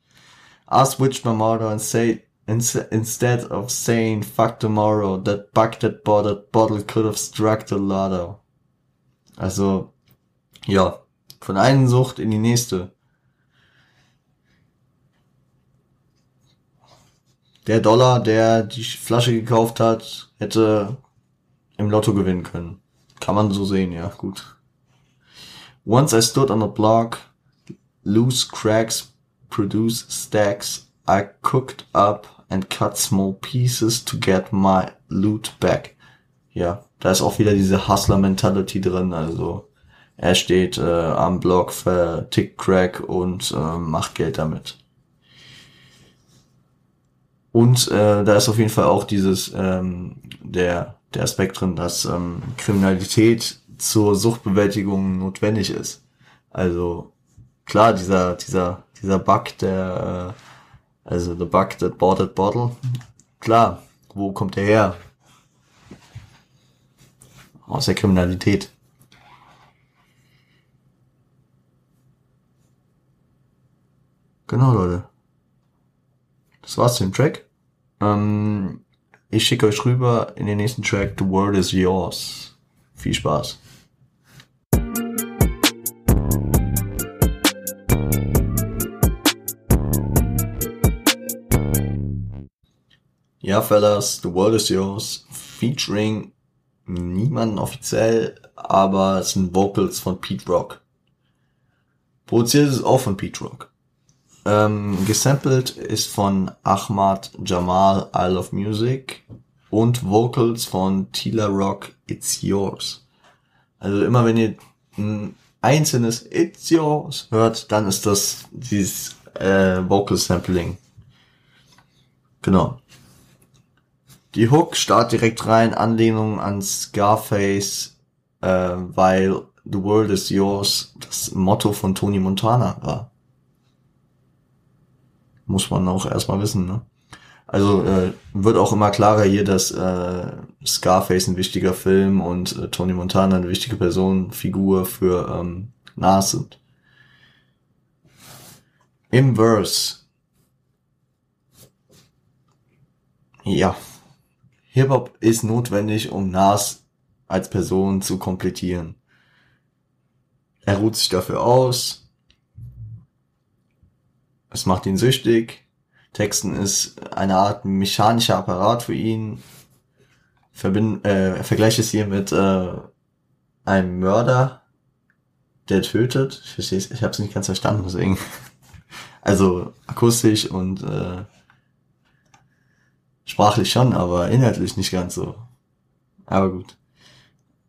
I switched my motto and say instead of saying fuck tomorrow, that bug that bought bottle could have struck the lotto. Also, ja, von einer Sucht in die nächste. Der Dollar, der die Flasche gekauft hat, hätte im Lotto gewinnen können. Kann man so sehen, ja, gut. Once I stood on a block, loose cracks produce stacks. I cooked up and cut small pieces to get my loot back. Ja, da ist auch wieder diese Hustler-Mentality drin, also er steht äh, am Block, vertickt Crack und äh, macht Geld damit. Und äh, da ist auf jeden Fall auch dieses ähm, der der Aspekt drin, dass ähm, Kriminalität zur Suchtbewältigung notwendig ist. Also klar, dieser dieser dieser Bug, der äh, also the bug that bought that bottle. Klar, wo kommt der her? Aus der Kriminalität. Genau, Leute. Das war's zu dem Track. Ähm, ich schicke euch rüber in den nächsten Track The World is Yours. Viel Spaß. Ja, Fellas, The World is Yours, featuring niemanden offiziell, aber es sind Vocals von Pete Rock. Produziert ist auch von Pete Rock. Ähm, gesampelt ist von Ahmad Jamal Isle of Music und Vocals von Tila Rock It's Yours. Also immer wenn ihr ein einzelnes It's Yours hört, dann ist das dieses äh, Vocal Sampling. Genau. Die Hook startet direkt rein, Anlehnung an Scarface, äh, weil The World is Yours das Motto von Tony Montana war. Muss man auch erstmal wissen, ne? Also äh, wird auch immer klarer hier, dass äh, Scarface ein wichtiger Film und äh, Tony Montana eine wichtige Person, Figur für ähm, Nas sind. Im Verse. Ja, Hip-Hop ist notwendig, um Nas als Person zu komplettieren. Er ruht sich dafür aus. Es macht ihn süchtig. Texten ist eine Art mechanischer Apparat für ihn. Verbind, äh, vergleiche es hier mit äh, einem Mörder, der tötet. Ich verstehe ich habe es nicht ganz verstanden, deswegen. *laughs* Also akustisch und äh, Sprachlich schon, aber inhaltlich nicht ganz so. Aber gut.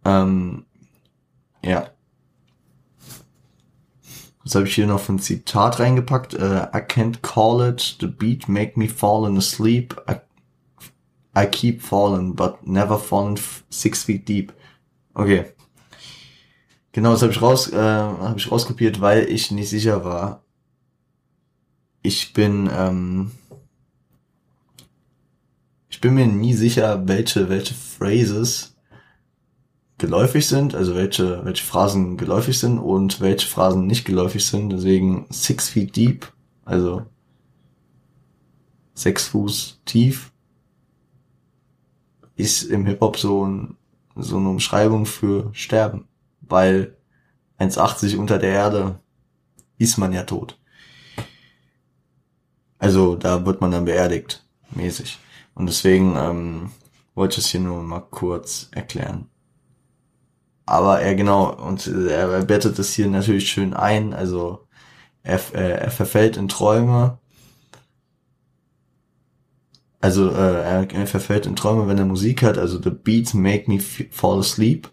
Ähm, ja. Was habe ich hier noch für ein Zitat reingepackt? Uh, I can't call it, the beat make me fallen asleep. I, I keep falling, but never fallen six feet deep. Okay. Genau, das habe ich raus, äh, habe ich rauskopiert, weil ich nicht sicher war. Ich bin ähm, bin mir nie sicher, welche, welche Phrases geläufig sind, also welche, welche Phrasen geläufig sind und welche Phrasen nicht geläufig sind. Deswegen six feet deep, also sechs Fuß tief, ist im Hip-Hop so, ein, so eine Umschreibung für Sterben, weil 1,80 unter der Erde ist man ja tot. Also da wird man dann beerdigt, mäßig. Und deswegen ähm, wollte ich es hier nur mal kurz erklären. Aber er genau, und er bettet es hier natürlich schön ein, also er, äh, er verfällt in Träume. Also äh, er, er verfällt in Träume, wenn er Musik hat, also the beats make me fall asleep.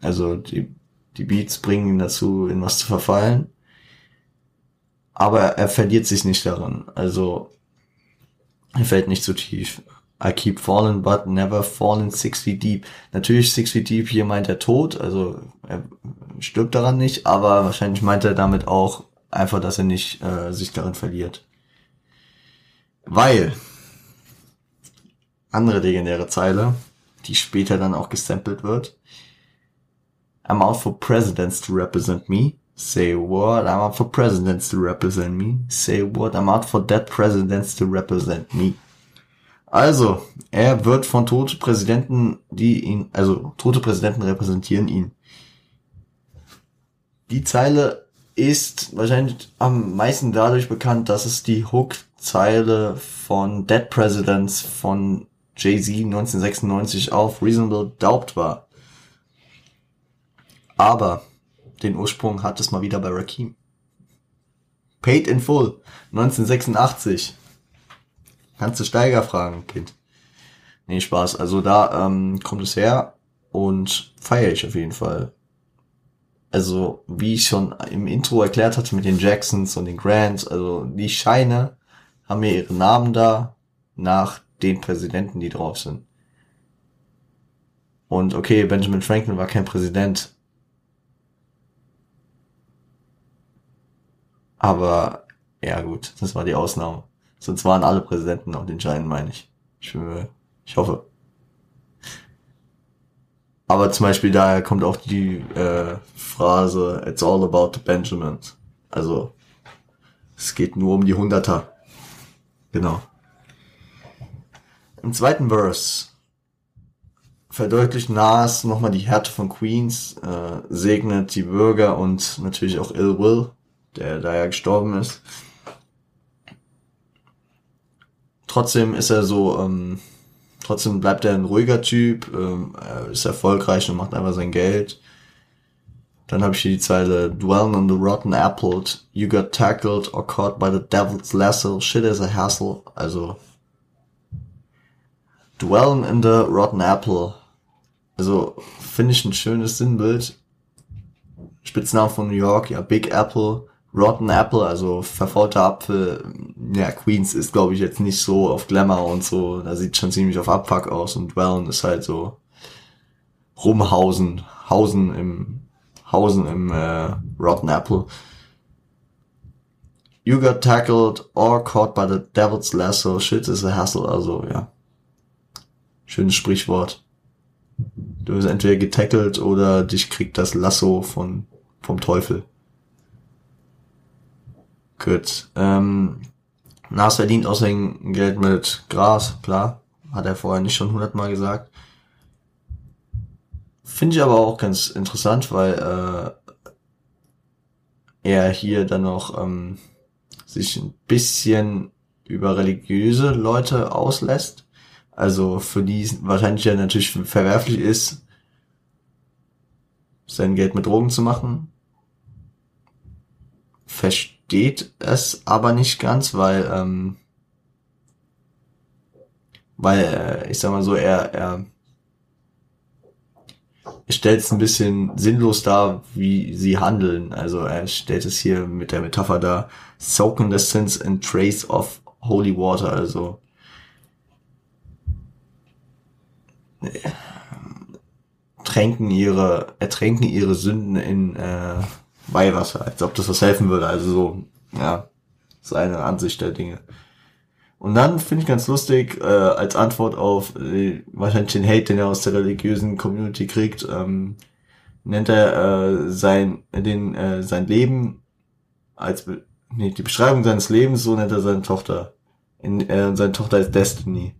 Also die, die Beats bringen ihn dazu, in was zu verfallen. Aber er verliert sich nicht daran. Also er fällt nicht zu tief. I keep falling, but never falling six feet deep. Natürlich six feet deep, hier meint er tot, also er stirbt daran nicht, aber wahrscheinlich meint er damit auch einfach, dass er nicht äh, sich darin verliert. Weil, andere legendäre Zeile, die später dann auch gesampelt wird. I'm out for presidents to represent me. Say what? I'm out for presidents to represent me. Say what? I'm out for dead presidents to represent me. Also, er wird von tote Präsidenten, die ihn, also tote Präsidenten repräsentieren ihn. Die Zeile ist wahrscheinlich am meisten dadurch bekannt, dass es die Hook-Zeile von Dead Presidents von Jay-Z 1996 auf Reasonable Doubt war. Aber den Ursprung hat es mal wieder bei Rakim. Paid in Full 1986 Kannst du Steiger fragen, Kind. Nee, Spaß. Also da ähm, kommt es her und feiere ich auf jeden Fall. Also, wie ich schon im Intro erklärt hatte mit den Jacksons und den Grants, also die Scheine haben mir ihre Namen da nach den Präsidenten, die drauf sind. Und okay, Benjamin Franklin war kein Präsident. Aber ja gut, das war die Ausnahme. Sonst waren alle Präsidenten auf den Scheinen, meine ich. Ich, ich hoffe. Aber zum Beispiel daher kommt auch die äh, Phrase It's all about the Benjamins. Also es geht nur um die Hunderter. Genau. Im zweiten Verse verdeutlicht Nas nochmal die Härte von Queens, äh, segnet die Bürger und natürlich auch Ill Will, der da ja gestorben ist. Trotzdem ist er so, ähm, trotzdem bleibt er ein ruhiger Typ, ähm, ist erfolgreich und macht einfach sein Geld. Dann habe ich hier die Zeile, dwelling on the rotten apple, you got tackled or caught by the devil's lasso, shit is a hassle. Also, dwelling in the rotten apple. Also, finde ich ein schönes Sinnbild. Spitznamen von New York, ja, Big Apple. Rotten Apple, also verfaulter Apfel, ja, Queens ist, glaube ich, jetzt nicht so auf Glamour und so. Da sieht schon ziemlich auf Abfuck aus und Wellen ist halt so rumhausen, hausen im, hausen im äh, Rotten Apple. You got tackled or caught by the devil's lasso. Shit is a hassle. Also, ja. Schönes Sprichwort. Du bist entweder getackelt oder dich kriegt das Lasso von, vom Teufel. Gut. Ähm, Nas verdient außerdem Geld mit Gras, klar. Hat er vorher nicht schon hundertmal gesagt. Finde ich aber auch ganz interessant, weil äh, er hier dann noch ähm, sich ein bisschen über religiöse Leute auslässt. Also für die wahrscheinlich ja natürlich verwerflich ist, sein Geld mit Drogen zu machen. Verst versteht es aber nicht ganz, weil, ähm, weil, äh, ich sag mal so, er, er, stellt es ein bisschen sinnlos dar, wie sie handeln. Also er stellt es hier mit der Metapher dar, soaking the sins in trace of holy water, also äh, tränken ihre, ertränken ihre Sünden in äh, Weihwasser, als ob das was helfen würde. Also so, ja, seine Ansicht der Dinge. Und dann finde ich ganz lustig, äh, als Antwort auf äh, wahrscheinlich den Hate, den er aus der religiösen Community kriegt, ähm, nennt er äh, sein den äh, sein Leben als nee, die Beschreibung seines Lebens, so nennt er seine Tochter. In, äh, seine Tochter ist Destiny.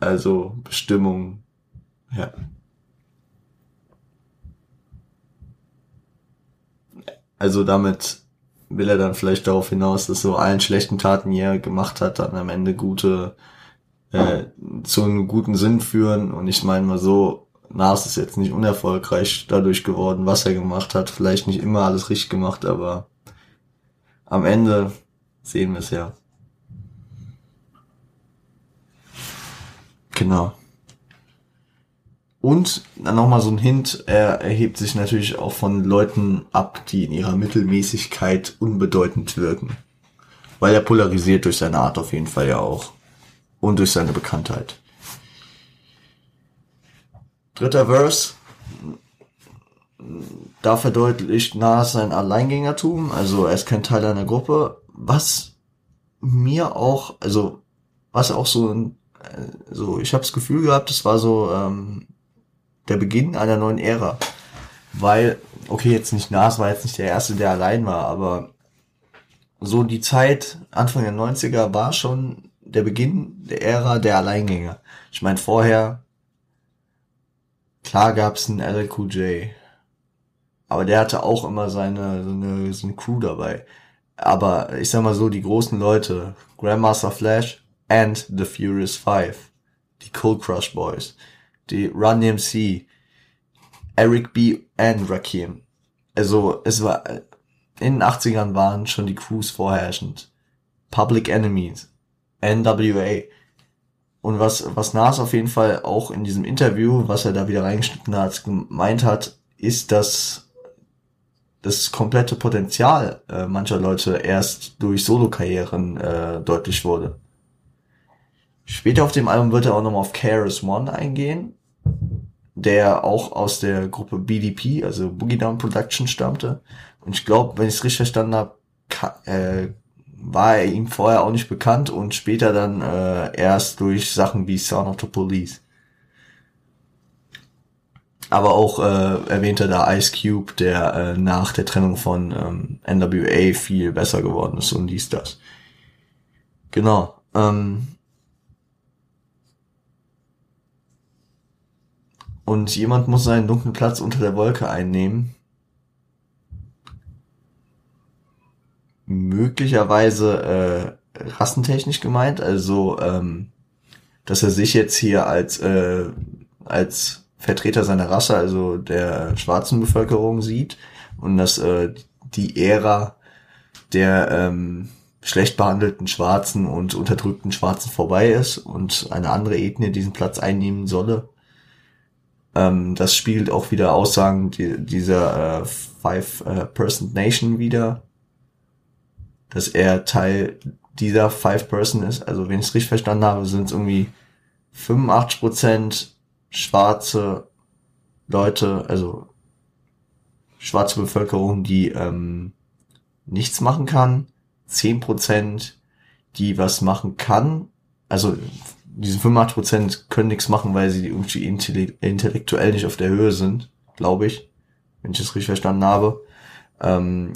Also Bestimmung. Ja. Also damit will er dann vielleicht darauf hinaus, dass so allen schlechten Taten, die er gemacht hat, dann am Ende gute äh, zu einem guten Sinn führen. Und ich meine mal so, Nas ist jetzt nicht unerfolgreich dadurch geworden, was er gemacht hat. Vielleicht nicht immer alles richtig gemacht, aber am Ende sehen wir es ja. Genau. Und dann nochmal so ein Hint, er erhebt sich natürlich auch von Leuten ab, die in ihrer Mittelmäßigkeit unbedeutend wirken. Weil er polarisiert durch seine Art auf jeden Fall ja auch. Und durch seine Bekanntheit. Dritter Verse. Da verdeutlicht Nas sein Alleingängertum, also er ist kein Teil einer Gruppe, was mir auch, also was auch so äh, so ich habe das Gefühl gehabt, es war so ähm, der Beginn einer neuen Ära. Weil, okay, jetzt nicht Nas war jetzt nicht der Erste, der allein war, aber so die Zeit, Anfang der 90er, war schon der Beginn der Ära der Alleingänger. Ich meine, vorher, klar gab's einen LLQJ, aber der hatte auch immer seine, so eine, so eine Crew dabei. Aber ich sag mal so, die großen Leute, Grandmaster Flash and The Furious Five, die Cold Crush Boys, die Run DMC, Eric B. und Rakim. Also es war in den 80ern waren schon die Crews vorherrschend. Public Enemies, NWA. Und was, was Nas auf jeden Fall auch in diesem Interview, was er da wieder reingeschnitten hat, gemeint hat, ist, dass das komplette Potenzial äh, mancher Leute erst durch Solokarrieren äh, deutlich wurde. Später auf dem Album wird er auch nochmal auf KRS One eingehen, der auch aus der Gruppe BDP, also Boogie Down Production stammte. Und ich glaube, wenn ich es richtig verstanden habe, äh, war er ihm vorher auch nicht bekannt und später dann äh, erst durch Sachen wie Sound of the Police. Aber auch äh, erwähnte da Ice Cube, der äh, nach der Trennung von ähm, NWA viel besser geworden ist und dies das. Genau. Ähm, und jemand muss seinen dunklen Platz unter der Wolke einnehmen. Möglicherweise äh, rassentechnisch gemeint, also ähm, dass er sich jetzt hier als äh, als Vertreter seiner Rasse, also der schwarzen Bevölkerung sieht und dass äh, die Ära der ähm, schlecht behandelten Schwarzen und unterdrückten Schwarzen vorbei ist und eine andere Ethnie diesen Platz einnehmen solle. Ähm, das spiegelt auch wieder Aussagen die, dieser äh, Five-Person äh, Nation wieder, dass er Teil dieser Five-Person ist. Also wenn ich es richtig verstanden habe, sind es irgendwie 85 Prozent schwarze Leute, also schwarze Bevölkerung, die ähm, nichts machen kann, 10 Prozent, die was machen kann, also diese 85 Prozent können nichts machen, weil sie irgendwie intellektuell nicht auf der Höhe sind, glaube ich, wenn ich es richtig verstanden habe. Ähm,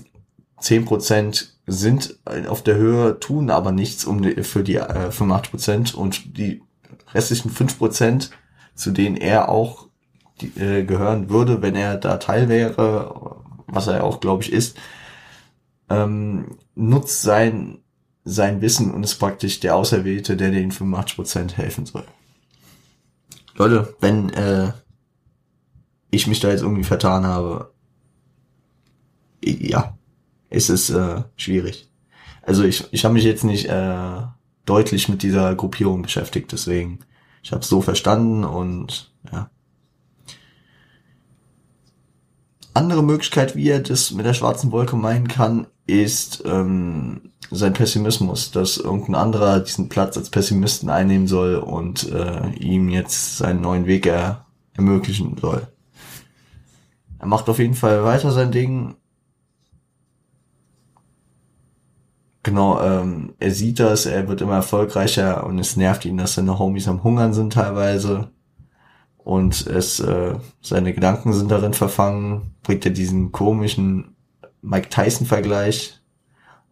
10 Prozent sind auf der Höhe, tun aber nichts um die, für die äh, 85 Prozent und die restlichen 5 Prozent, zu denen er auch die, äh, gehören würde, wenn er da Teil wäre, was er auch, glaube ich, ist, ähm, nutzt sein sein Wissen und ist praktisch der Auserwählte, der den 85% helfen soll. Leute, wenn äh, ich mich da jetzt irgendwie vertan habe, ja, ist es äh, schwierig. Also ich, ich habe mich jetzt nicht äh, deutlich mit dieser Gruppierung beschäftigt, deswegen ich habe es so verstanden und ja. Andere Möglichkeit, wie er das mit der schwarzen Wolke meinen kann, ist ähm, sein Pessimismus, dass irgendein anderer diesen Platz als Pessimisten einnehmen soll und äh, ihm jetzt seinen neuen Weg er ermöglichen soll. Er macht auf jeden Fall weiter sein Ding. genau, ähm, er sieht das, er wird immer erfolgreicher und es nervt ihn, dass seine Homies am Hungern sind teilweise. Und es, äh, seine Gedanken sind darin verfangen, bringt er diesen komischen Mike Tyson-Vergleich.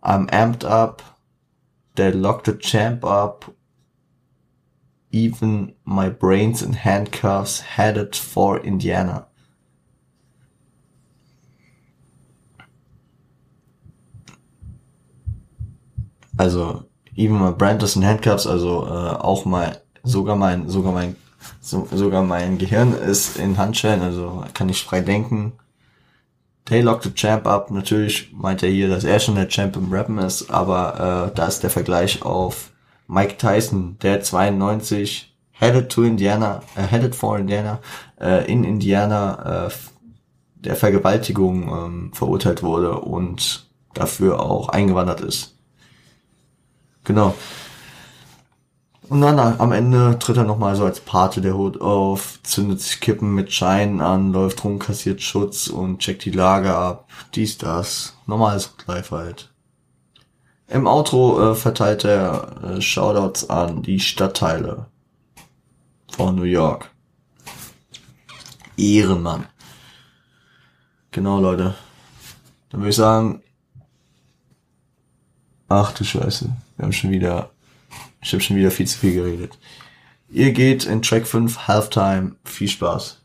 I'm amped up, they locked the champ up, even my brains in handcuffs headed for Indiana. Also, even my brand is in handcuffs, also äh, auch mal sogar mein sogar mein so, sogar mein Gehirn ist in Handschellen, also kann ich frei denken. They locked the champ up. Natürlich meint er hier, dass er schon der Champ im Rappen ist, aber äh, da ist der Vergleich auf Mike Tyson, der 92 headed to Indiana, äh, headed for Indiana, äh, in Indiana äh, der Vergewaltigung ähm, verurteilt wurde und dafür auch eingewandert ist. Genau. Und dann am Ende tritt er nochmal so als Pate der Hut auf, zündet sich Kippen mit Scheinen an, läuft rum, kassiert Schutz und checkt die Lage ab. Dies, das. Normales Live halt. Im Outro äh, verteilt er äh, Shoutouts an die Stadtteile von New York. Ehrenmann. Genau, Leute. Dann würde ich sagen, ach du Scheiße, wir haben schon wieder ich habe schon wieder viel zu viel geredet. Ihr geht in Track 5 Halftime. Viel Spaß.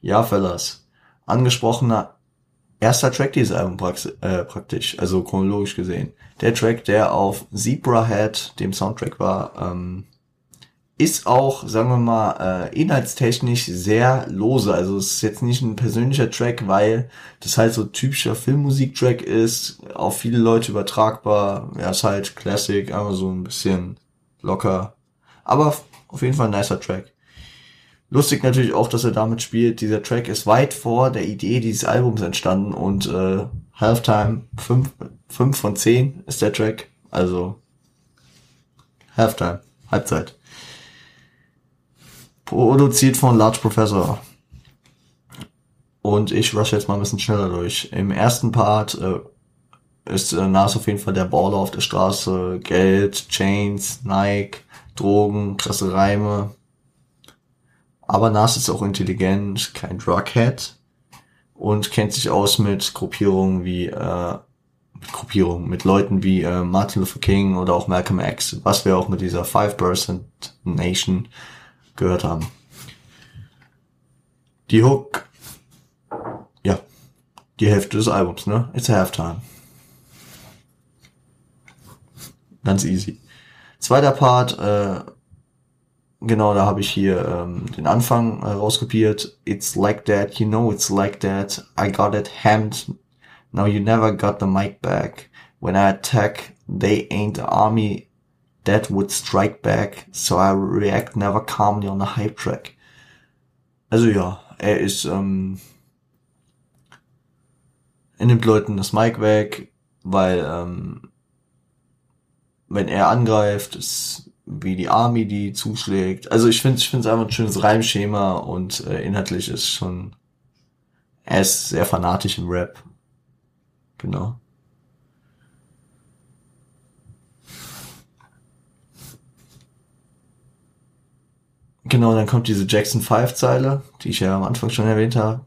Ja, Fellas. Angesprochener erster Track dieses Albums äh, praktisch, also chronologisch gesehen. Der Track, der auf Zebra Head, dem Soundtrack war, ähm, ist auch, sagen wir mal, äh, inhaltstechnisch sehr lose. Also es ist jetzt nicht ein persönlicher Track, weil das halt so typischer Filmmusik-Track ist, auf viele Leute übertragbar. Ja, ist halt Classic, aber so ein bisschen locker. Aber auf jeden Fall ein nicer Track. Lustig natürlich auch, dass er damit spielt. Dieser Track ist weit vor der Idee dieses Albums entstanden und äh, Halftime 5, 5 von 10 ist der Track. Also Halftime, Halbzeit. Produziert von Large Professor. Und ich rush jetzt mal ein bisschen schneller durch. Im ersten Part äh, ist äh, Nas auf jeden Fall der Baller auf der Straße. Geld, Chains, Nike, Drogen, krasse Reime. Aber Nas ist auch intelligent, kein Drughead. Und kennt sich aus mit Gruppierungen wie, äh, mit Gruppierungen, mit Leuten wie äh, Martin Luther King oder auch Malcolm X, was wir auch mit dieser 5% Nation gehört haben. Die Hook, ja, die Hälfte des Albums, ne? It's Halftime. Ganz easy. Zweiter Part, äh, genau, da habe ich hier ähm, den Anfang äh, rauskopiert. It's like that, you know it's like that. I got it hammed. Now you never got the mic back. When I attack, they ain't the army that would strike back, so I react never calmly on a hype track. Also ja, er ist, ähm, er nimmt Leuten das Mic weg, weil, ähm, wenn er angreift, ist wie die Army, die zuschlägt. Also ich finde ich finde einfach ein schönes Reimschema und äh, inhaltlich ist schon, er ist sehr fanatisch im Rap. Genau. Genau, dann kommt diese Jackson 5 Zeile, die ich ja am Anfang schon erwähnt habe.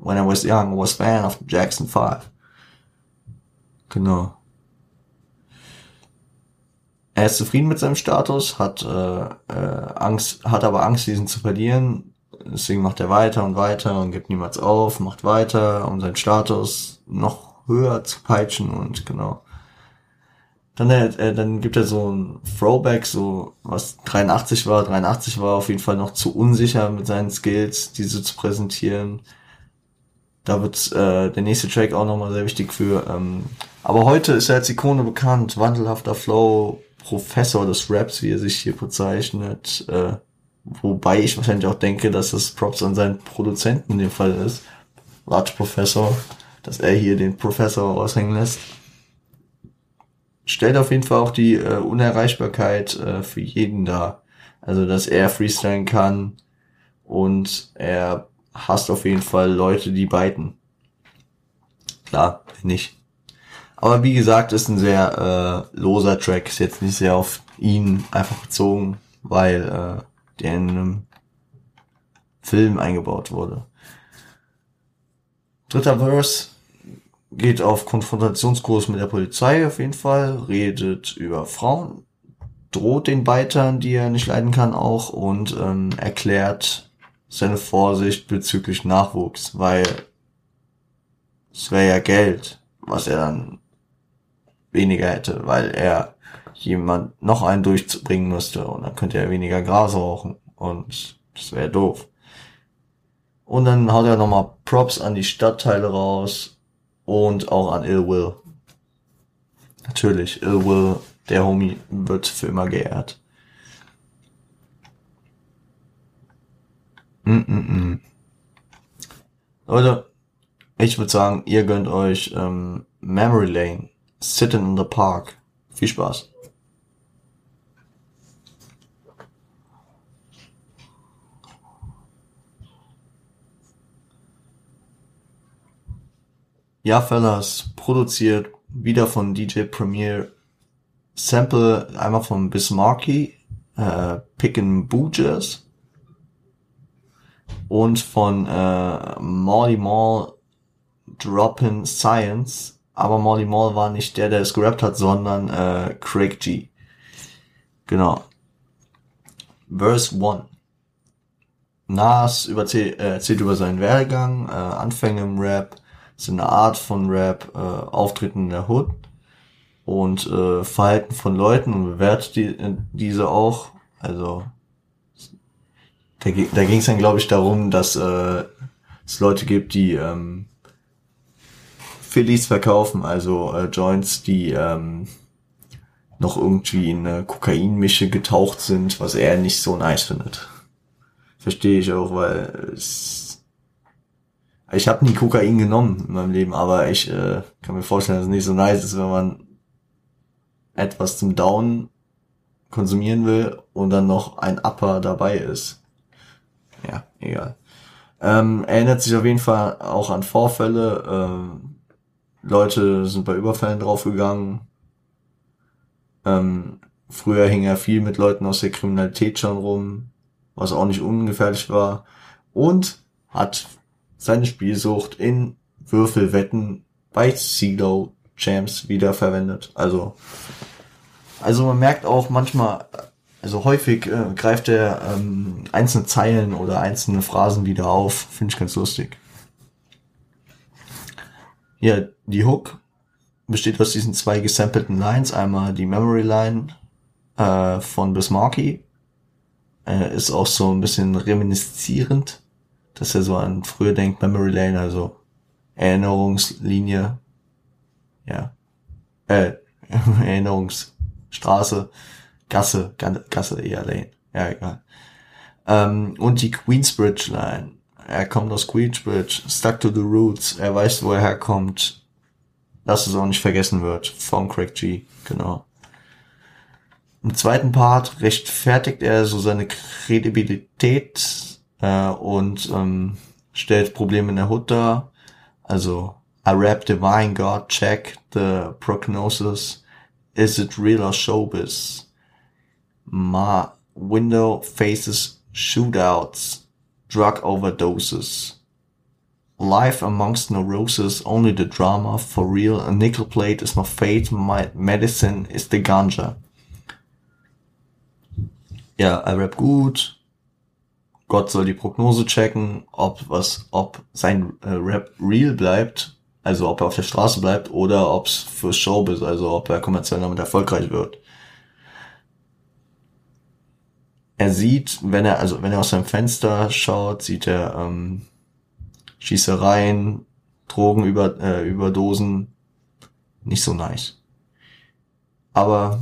When I was young, I was fan of Jackson 5. Genau. Er ist zufrieden mit seinem Status, hat äh, äh, Angst, hat aber Angst, diesen zu verlieren. Deswegen macht er weiter und weiter und gibt niemals auf, macht weiter, um seinen Status noch höher zu peitschen und genau. Dann, äh, dann gibt er so ein Throwback, so was 83 war. 83 war auf jeden Fall noch zu unsicher mit seinen Skills, diese zu präsentieren. Da wird äh, der nächste Track auch nochmal sehr wichtig für. Ähm, aber heute ist er als Ikone bekannt, wandelhafter Flow, Professor des Raps, wie er sich hier bezeichnet. Äh, wobei ich wahrscheinlich auch denke, dass das Props an seinen Produzenten in dem Fall ist. Large Professor, dass er hier den Professor raushängen lässt stellt auf jeden Fall auch die äh, Unerreichbarkeit äh, für jeden dar. Also, dass er freestylen kann und er hasst auf jeden Fall Leute, die beiten. Klar, nicht. Aber wie gesagt, ist ein sehr äh, loser Track, ist jetzt nicht sehr auf ihn einfach bezogen, weil äh, der in einem Film eingebaut wurde. Dritter Verse geht auf Konfrontationskurs mit der Polizei auf jeden Fall, redet über Frauen, droht den Beitern, die er nicht leiden kann, auch und ähm, erklärt seine Vorsicht bezüglich Nachwuchs, weil es wäre ja Geld, was er dann weniger hätte, weil er jemand noch einen durchbringen müsste und dann könnte er weniger Gras rauchen und das wäre doof. Und dann haut er nochmal Props an die Stadtteile raus und auch an Ill Will. Natürlich, Ill Will, der Homie, wird für immer geehrt. Mm -mm -mm. Leute, ich würde sagen, ihr gönnt euch ähm, Memory Lane, Sitting in the Park. Viel Spaß. Ja, Fellas, produziert wieder von DJ Premier Sample einmal von Bismarcky, äh, Pickin' Booges und von äh, Molly Mall Droppin' Science. Aber Molly Mall war nicht der, der es gerappt hat, sondern äh, Craig G. Genau. Verse 1. Nas überzählt, äh, erzählt über seinen Werdegang, äh, Anfänge im Rap, so eine Art von Rap, äh, Auftreten in der Hood und äh, Verhalten von Leuten und bewertet die, äh, diese auch. Also da, da ging es dann, glaube ich, darum, dass äh, es Leute gibt, die ähm, Phillies verkaufen, also äh, Joints, die ähm, noch irgendwie in eine Kokainmische getaucht sind, was er nicht so nice findet. Verstehe ich auch, weil es ich habe nie Kokain genommen in meinem Leben, aber ich äh, kann mir vorstellen, dass es nicht so nice ist, wenn man etwas zum Down konsumieren will und dann noch ein Upper dabei ist. Ja, egal. Ähm, erinnert sich auf jeden Fall auch an Vorfälle. Ähm, Leute sind bei Überfällen draufgegangen. Ähm, früher hing er viel mit Leuten aus der Kriminalität schon rum, was auch nicht ungefährlich war. Und hat seine Spielsucht in Würfelwetten bei CeeLo Champs wiederverwendet. Also, also man merkt auch manchmal, also häufig äh, greift er ähm, einzelne Zeilen oder einzelne Phrasen wieder auf. Finde ich ganz lustig. Ja, die Hook besteht aus diesen zwei gesampelten Lines. Einmal die Memory Line äh, von Bismarcky. Äh, ist auch so ein bisschen reminiszierend dass er so an früher denkt, Memory Lane, also Erinnerungslinie, ja, äh, *laughs* Erinnerungsstraße, Gasse, Gasse eher Lane, ja, egal. Ähm, und die Queensbridge Line. Er kommt aus Queensbridge, stuck to the roots, er weiß, wo er herkommt, dass es auch nicht vergessen wird, von Craig G, genau. Im zweiten Part rechtfertigt er so seine Kredibilität äh, und ähm, stellt Probleme in der Hood dar. Also I rap divine God, check the prognosis. Is it real or showbiz? My window faces shootouts, drug overdoses. Life amongst neuroses, only the drama, for real. A nickel plate is my fate, my medicine is the ganja. Ja, I rap gut, Gott soll die Prognose checken, ob was, ob sein äh, Rap real bleibt, also ob er auf der Straße bleibt oder ob es für Showbiz, also ob er kommerziell damit erfolgreich wird. Er sieht, wenn er, also wenn er aus seinem Fenster schaut, sieht er ähm, Schießereien, Drogen über, äh, Überdosen, nicht so nice. Aber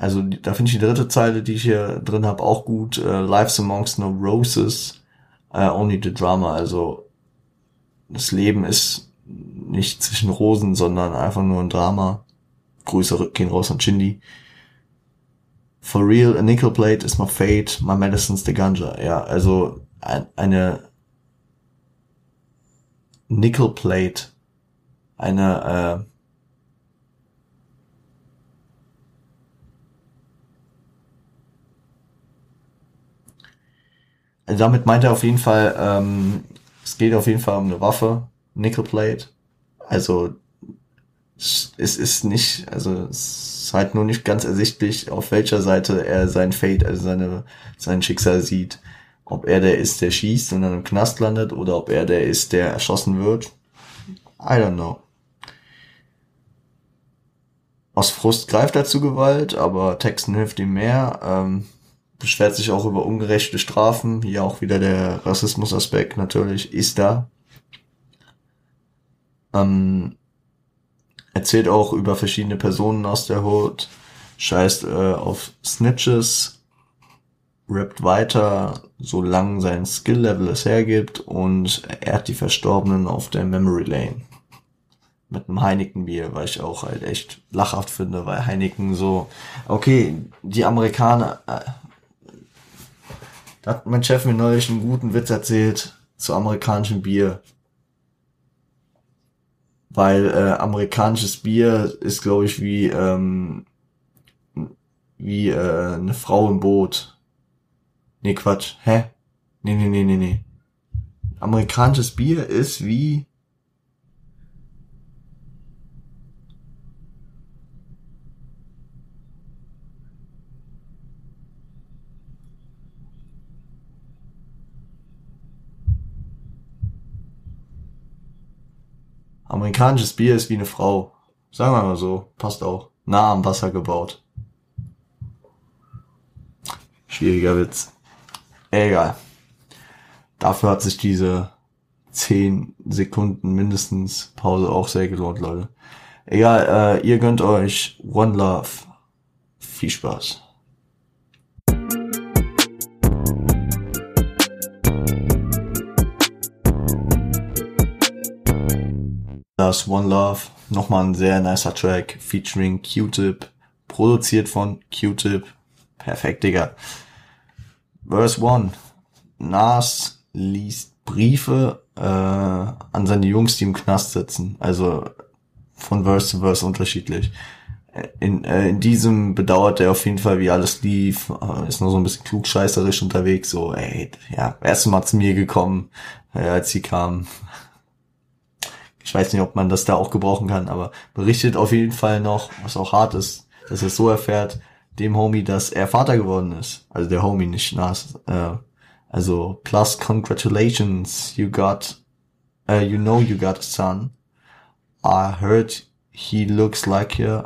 also da finde ich die dritte Zeile, die ich hier drin habe, auch gut. Uh, Life's amongst no roses, uh, only the drama. Also das Leben ist nicht zwischen Rosen, sondern einfach nur ein Drama. Grüße gehen raus an Shindy. For real, a nickel plate is my fate, my medicine's the ganja. Ja, also ein, eine Nickel plate, eine damit meint er auf jeden Fall, ähm, es geht auf jeden Fall um eine Waffe, Nickel Plate. Also es ist nicht, also es ist halt nur nicht ganz ersichtlich, auf welcher Seite er sein Fate, also seine, sein Schicksal sieht. Ob er der ist, der schießt und dann im Knast landet, oder ob er der ist, der erschossen wird. I don't know. Aus Frust greift er zu Gewalt, aber Texten hilft ihm mehr. Ähm, beschwert sich auch über ungerechte Strafen. Hier auch wieder der Rassismusaspekt natürlich ist da. Ähm, erzählt auch über verschiedene Personen aus der Hood, scheißt äh, auf Snitches, rappt weiter, solange sein Skill-Level es hergibt und ehrt die Verstorbenen auf der Memory Lane. Mit einem Heineken-Bier, weil ich auch halt echt lachhaft finde, weil Heineken so, okay, die Amerikaner, äh, da hat mein Chef mir neulich einen guten Witz erzählt zu amerikanischem Bier. Weil äh, amerikanisches Bier ist, glaube ich, wie, ähm, wie äh, eine Frau im Boot. Nee, Quatsch. Hä? Nee, nee, nee, nee, nee. Amerikanisches Bier ist wie Amerikanisches Bier ist wie eine Frau. Sagen wir mal so. Passt auch. Nah am Wasser gebaut. Schwieriger Witz. Egal. Dafür hat sich diese 10 Sekunden mindestens Pause auch sehr gelohnt, Leute. Egal, äh, ihr gönnt euch One Love. Viel Spaß. Das One Love, nochmal ein sehr nicer Track, featuring Q-Tip, produziert von Q-Tip. Perfekt, Digga. Verse 1. Nas liest Briefe äh, an seine Jungs, die im Knast sitzen. Also von Verse zu Verse unterschiedlich. In, äh, in diesem bedauert er auf jeden Fall, wie alles lief, äh, ist nur so ein bisschen klugscheißerisch unterwegs, so, ey, ja, erst mal zu mir gekommen, äh, als sie kam, ich weiß nicht, ob man das da auch gebrauchen kann, aber berichtet auf jeden Fall noch, was auch hart ist, dass er es so erfährt, dem Homie, dass er Vater geworden ist. Also der Homie, nicht Nas. Äh, also, plus congratulations, you got, uh, you know you got a son. I heard he looks like you.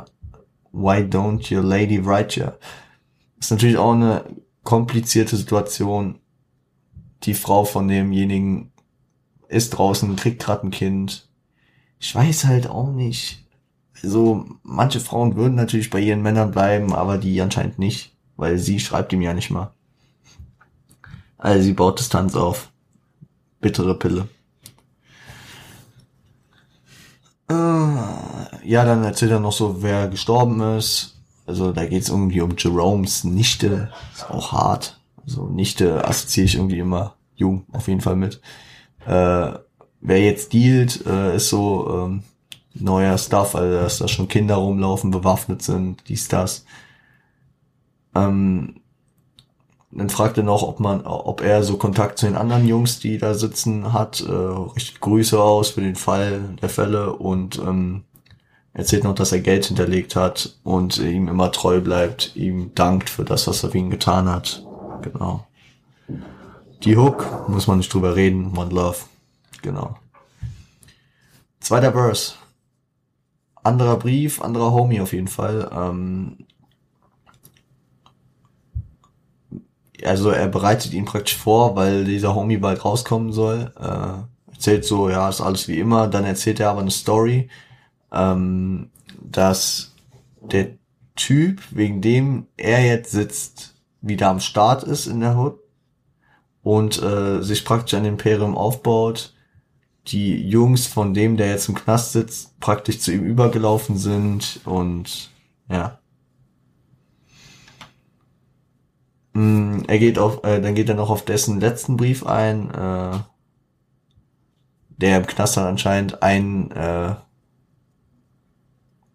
Why don't your lady write you? Ist natürlich auch eine komplizierte Situation. Die Frau von demjenigen ist draußen, kriegt gerade ein Kind, ich weiß halt auch nicht. Also, manche Frauen würden natürlich bei ihren Männern bleiben, aber die anscheinend nicht, weil sie schreibt ihm ja nicht mal. Also sie baut Distanz auf. Bittere Pille. Äh, ja, dann erzählt er noch so, wer gestorben ist. Also da geht's irgendwie um Jeromes Nichte. Ist auch hart. Also Nichte assoziiere ich irgendwie immer jung auf jeden Fall mit. Äh, wer jetzt dealt, äh, ist so ähm, neuer Stuff, also dass da schon Kinder rumlaufen, bewaffnet sind, dies, das. Ähm, dann fragt er noch, ob man, ob er so Kontakt zu den anderen Jungs, die da sitzen, hat, äh, richtet Grüße aus für den Fall der Fälle und ähm, erzählt noch, dass er Geld hinterlegt hat und ihm immer treu bleibt, ihm dankt für das, was er für ihn getan hat. Genau. Die Hook, muss man nicht drüber reden, One Love. Genau. Zweiter Verse. Anderer Brief, anderer Homie auf jeden Fall. Ähm, also er bereitet ihn praktisch vor, weil dieser Homie bald rauskommen soll. Äh, erzählt so, ja, ist alles wie immer. Dann erzählt er aber eine Story, ähm, dass der Typ, wegen dem er jetzt sitzt, wieder am Start ist in der Hood und äh, sich praktisch ein Imperium aufbaut, die Jungs von dem, der jetzt im Knast sitzt, praktisch zu ihm übergelaufen sind und ja. Mm, er geht auf, äh, dann geht er noch auf dessen letzten Brief ein, äh, der im Knast dann anscheinend ein äh,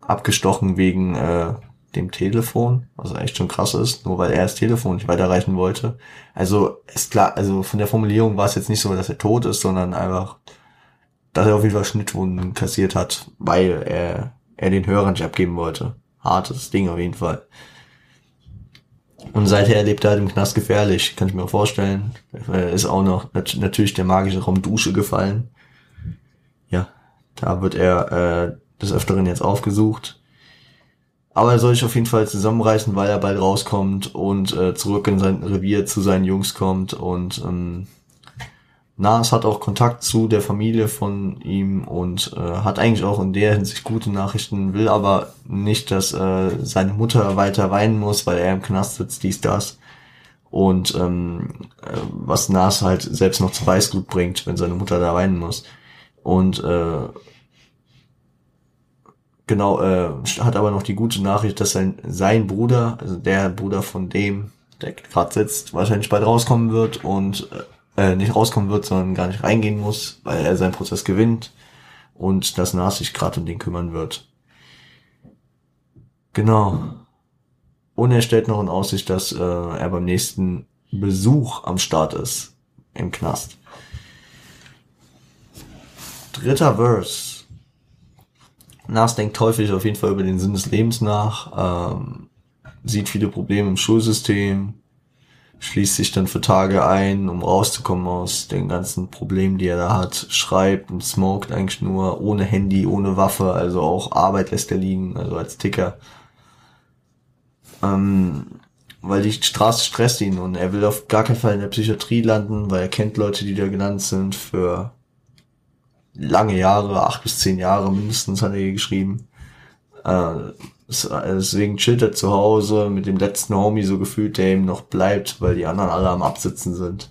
abgestochen wegen äh, dem Telefon, was echt schon krass ist, nur weil er das Telefon nicht weiterreichen wollte. Also ist klar, also von der Formulierung war es jetzt nicht so, dass er tot ist, sondern einfach, dass er auf jeden Fall Schnittwunden kassiert hat, weil er, er den Hörern nicht abgeben wollte. Hartes Ding auf jeden Fall. Und seither lebt er halt im Knast gefährlich, kann ich mir vorstellen. Er ist auch noch natürlich der magische Raum Dusche gefallen. Ja, da wird er äh, des Öfteren jetzt aufgesucht. Aber er soll sich auf jeden Fall zusammenreißen, weil er bald rauskommt und äh, zurück in sein Revier zu seinen Jungs kommt. Und ähm, Nas hat auch Kontakt zu der Familie von ihm und äh, hat eigentlich auch in der Hinsicht gute Nachrichten, will aber nicht, dass äh, seine Mutter weiter weinen muss, weil er im Knast sitzt, dies, das. Und ähm, äh, was Nas halt selbst noch zu Weißglut bringt, wenn seine Mutter da weinen muss. Und äh, Genau, äh, hat aber noch die gute Nachricht, dass sein, sein Bruder, also der Bruder von dem, der gerade sitzt, wahrscheinlich bald rauskommen wird und äh, nicht rauskommen wird, sondern gar nicht reingehen muss, weil er seinen Prozess gewinnt und dass Nas sich gerade um den kümmern wird. Genau. Und er stellt noch in Aussicht, dass äh, er beim nächsten Besuch am Start ist im Knast. Dritter Verse. Nas denkt häufig auf jeden Fall über den Sinn des Lebens nach, ähm, sieht viele Probleme im Schulsystem, schließt sich dann für Tage ein, um rauszukommen aus den ganzen Problemen, die er da hat, schreibt und smoked eigentlich nur ohne Handy, ohne Waffe, also auch Arbeit lässt er liegen, also als Ticker. Ähm, weil die Straße stresst ihn und er will auf gar keinen Fall in der Psychiatrie landen, weil er kennt Leute, die da genannt sind für lange Jahre, acht bis zehn Jahre mindestens hat er geschrieben. Äh, deswegen chillt er zu Hause mit dem letzten Homie so gefühlt, der ihm noch bleibt, weil die anderen alle am Absitzen sind.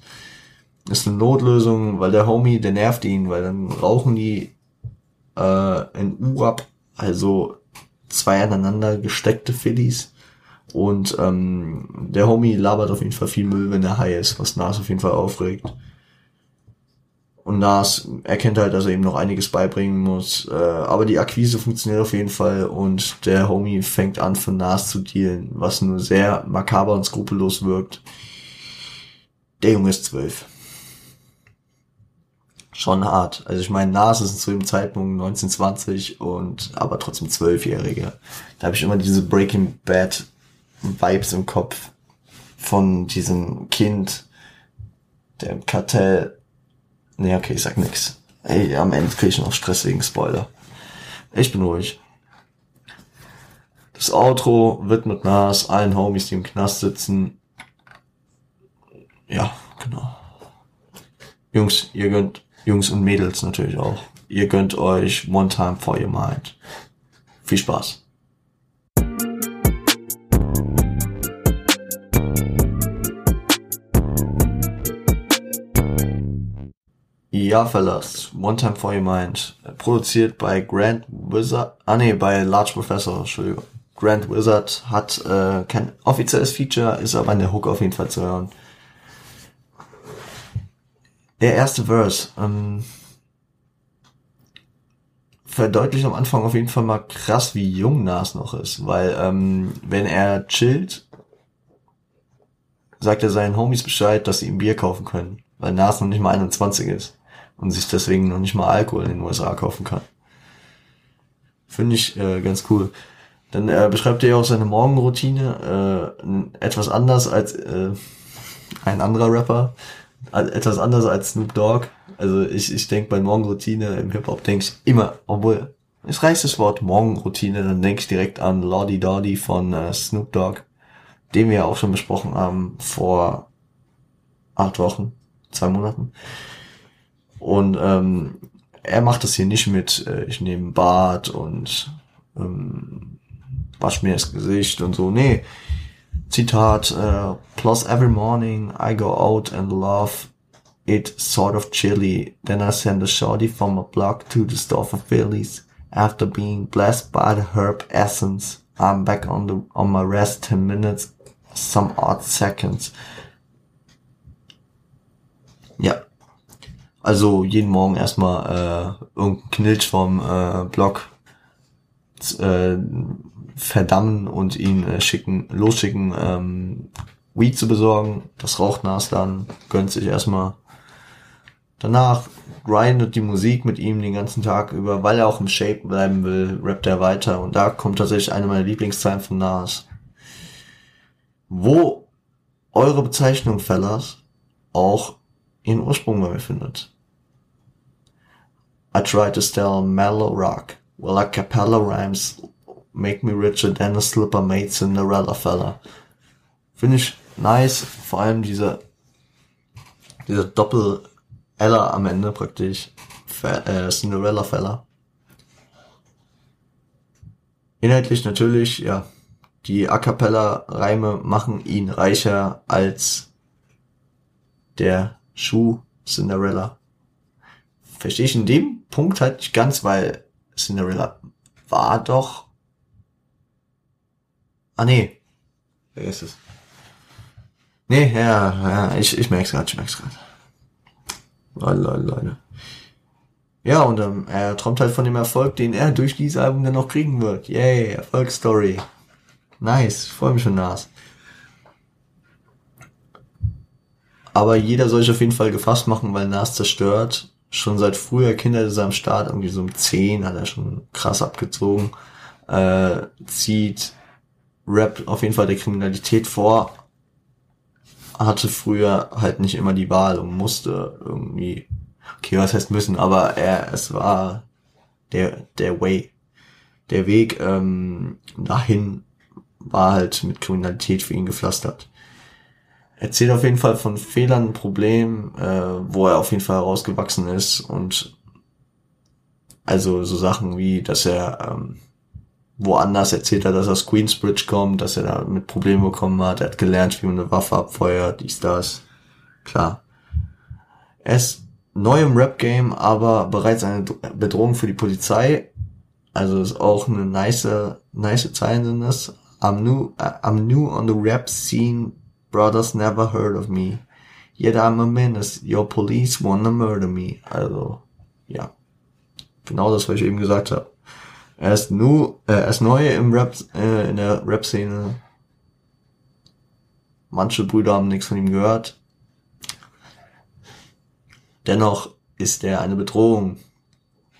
ist eine Notlösung, weil der Homie, der nervt ihn, weil dann rauchen die äh, in Urab, also zwei aneinander gesteckte Phillies. Und ähm, der Homie labert auf jeden Fall viel Müll, wenn er high ist, was Nas auf jeden Fall aufregt. Und Nas erkennt halt, dass er ihm noch einiges beibringen muss. Äh, aber die Akquise funktioniert auf jeden Fall und der Homie fängt an, von Nas zu dealen, was nur sehr makaber und skrupellos wirkt. Der Junge ist zwölf. Schon hart. Also ich meine, Nas ist zu dem Zeitpunkt 1920 und aber trotzdem zwölfjährige. Da habe ich immer diese Breaking Bad Vibes im Kopf von diesem Kind, der im Kartell Nee, okay, ich sag nix. Ey, am Ende krieg ich noch Stress wegen Spoiler. Ich bin ruhig. Das Outro wird mit Nas, allen Homies, die im Knast sitzen. Ja, genau. Jungs, ihr gönnt, Jungs und Mädels natürlich auch. Ihr gönnt euch One Time for Your Mind. Viel Spaß. Ja, Fellas, One Time for Your Mind. Produziert bei Grand Wizard, ah nee, bei Large Professor, Entschuldigung. Grand Wizard hat äh, kein offizielles Feature, ist aber in der Hook auf jeden Fall zu hören. Der erste Verse, ähm, verdeutlicht am Anfang auf jeden Fall mal krass, wie jung Nas noch ist, weil ähm, wenn er chillt, sagt er seinen Homies Bescheid, dass sie ihm Bier kaufen können, weil Nas noch nicht mal 21 ist und sich deswegen noch nicht mal Alkohol in den USA kaufen kann. Finde ich äh, ganz cool. Dann äh, beschreibt er ja auch seine Morgenroutine äh, etwas anders als äh, ein anderer Rapper, etwas anders als Snoop Dogg. Also ich, ich denke bei Morgenroutine im Hip-Hop denke ich immer, obwohl es reicht das Wort Morgenroutine, dann denke ich direkt an Lordy Doddy von äh, Snoop Dogg, den wir ja auch schon besprochen haben vor acht Wochen, zwei Monaten. Und ähm, er macht das hier nicht mit, äh, ich nehme Bart und ähm, wasch mir das Gesicht und so. Nee. Zitat, uh, plus every morning I go out and love it sort of chilly. Then I send a shorty from a block to the store for Phillies. After being blessed by the herb essence, I'm back on the on my rest ten minutes some odd seconds. Ja. Also jeden Morgen erstmal äh, irgendein Knilch vom äh, Blog äh, verdammen und ihn äh, schicken, losschicken, ähm, Weed zu besorgen. Das raucht Nas dann, gönnt sich erstmal. Danach grindet die Musik mit ihm den ganzen Tag über, weil er auch im Shape bleiben will, rappt er weiter. Und da kommt tatsächlich eine meiner Lieblingszeilen von Nas. Wo eure Bezeichnung, Fellas, auch ihren Ursprung mir findet. I try to style mellow rock, well a cappella rhymes make me richer than a slipper made Cinderella fella. Finde ich nice, vor allem diese, diese Doppel Ella am Ende praktisch, äh, Cinderella fella. Inhaltlich natürlich, ja, die A cappella Reime machen ihn reicher als der Schuh Cinderella. Verstehe ich in dem Punkt halt nicht ganz, weil Cinderella war doch. Ah nee. Vergiss es. Nee, ja, ja, ich, ich merk's grad, ich merk's grad. Leute. Ja, und ähm, er träumt halt von dem Erfolg, den er durch dieses Album dann noch kriegen wird. Yay, Erfolgsstory. Nice, freue mich schon Nas. Aber jeder soll sich auf jeden Fall gefasst machen, weil Nas zerstört. Schon seit früher Kinder ist er am Start, irgendwie so um 10 hat er schon krass abgezogen. Äh, zieht Rap auf jeden Fall der Kriminalität vor. Hatte früher halt nicht immer die Wahl und musste irgendwie, okay, was heißt müssen, aber er, es war der, der Way. Der Weg ähm, dahin war halt mit Kriminalität für ihn gepflastert erzählt auf jeden Fall von Fehlern, Problemen, äh, wo er auf jeden Fall herausgewachsen ist und also so Sachen wie, dass er ähm, woanders erzählt hat, dass er aus Queensbridge kommt, dass er da mit Problemen bekommen hat, er hat gelernt, wie man eine Waffe abfeuert, dies, das. Klar. Er ist neu im Rap-Game, aber bereits eine Bedrohung für die Polizei. Also ist auch eine nice, nice Zeilen sind das. I'm new, I'm new on the rap scene, Brothers never heard of me. Yet I'm a menace. Your police wanna murder me. Also, ja. Genau das, was ich eben gesagt habe. Er ist nu, äh, er ist neu im Rap, äh, in der Rap-Szene. Manche Brüder haben nichts von ihm gehört. Dennoch ist er eine Bedrohung.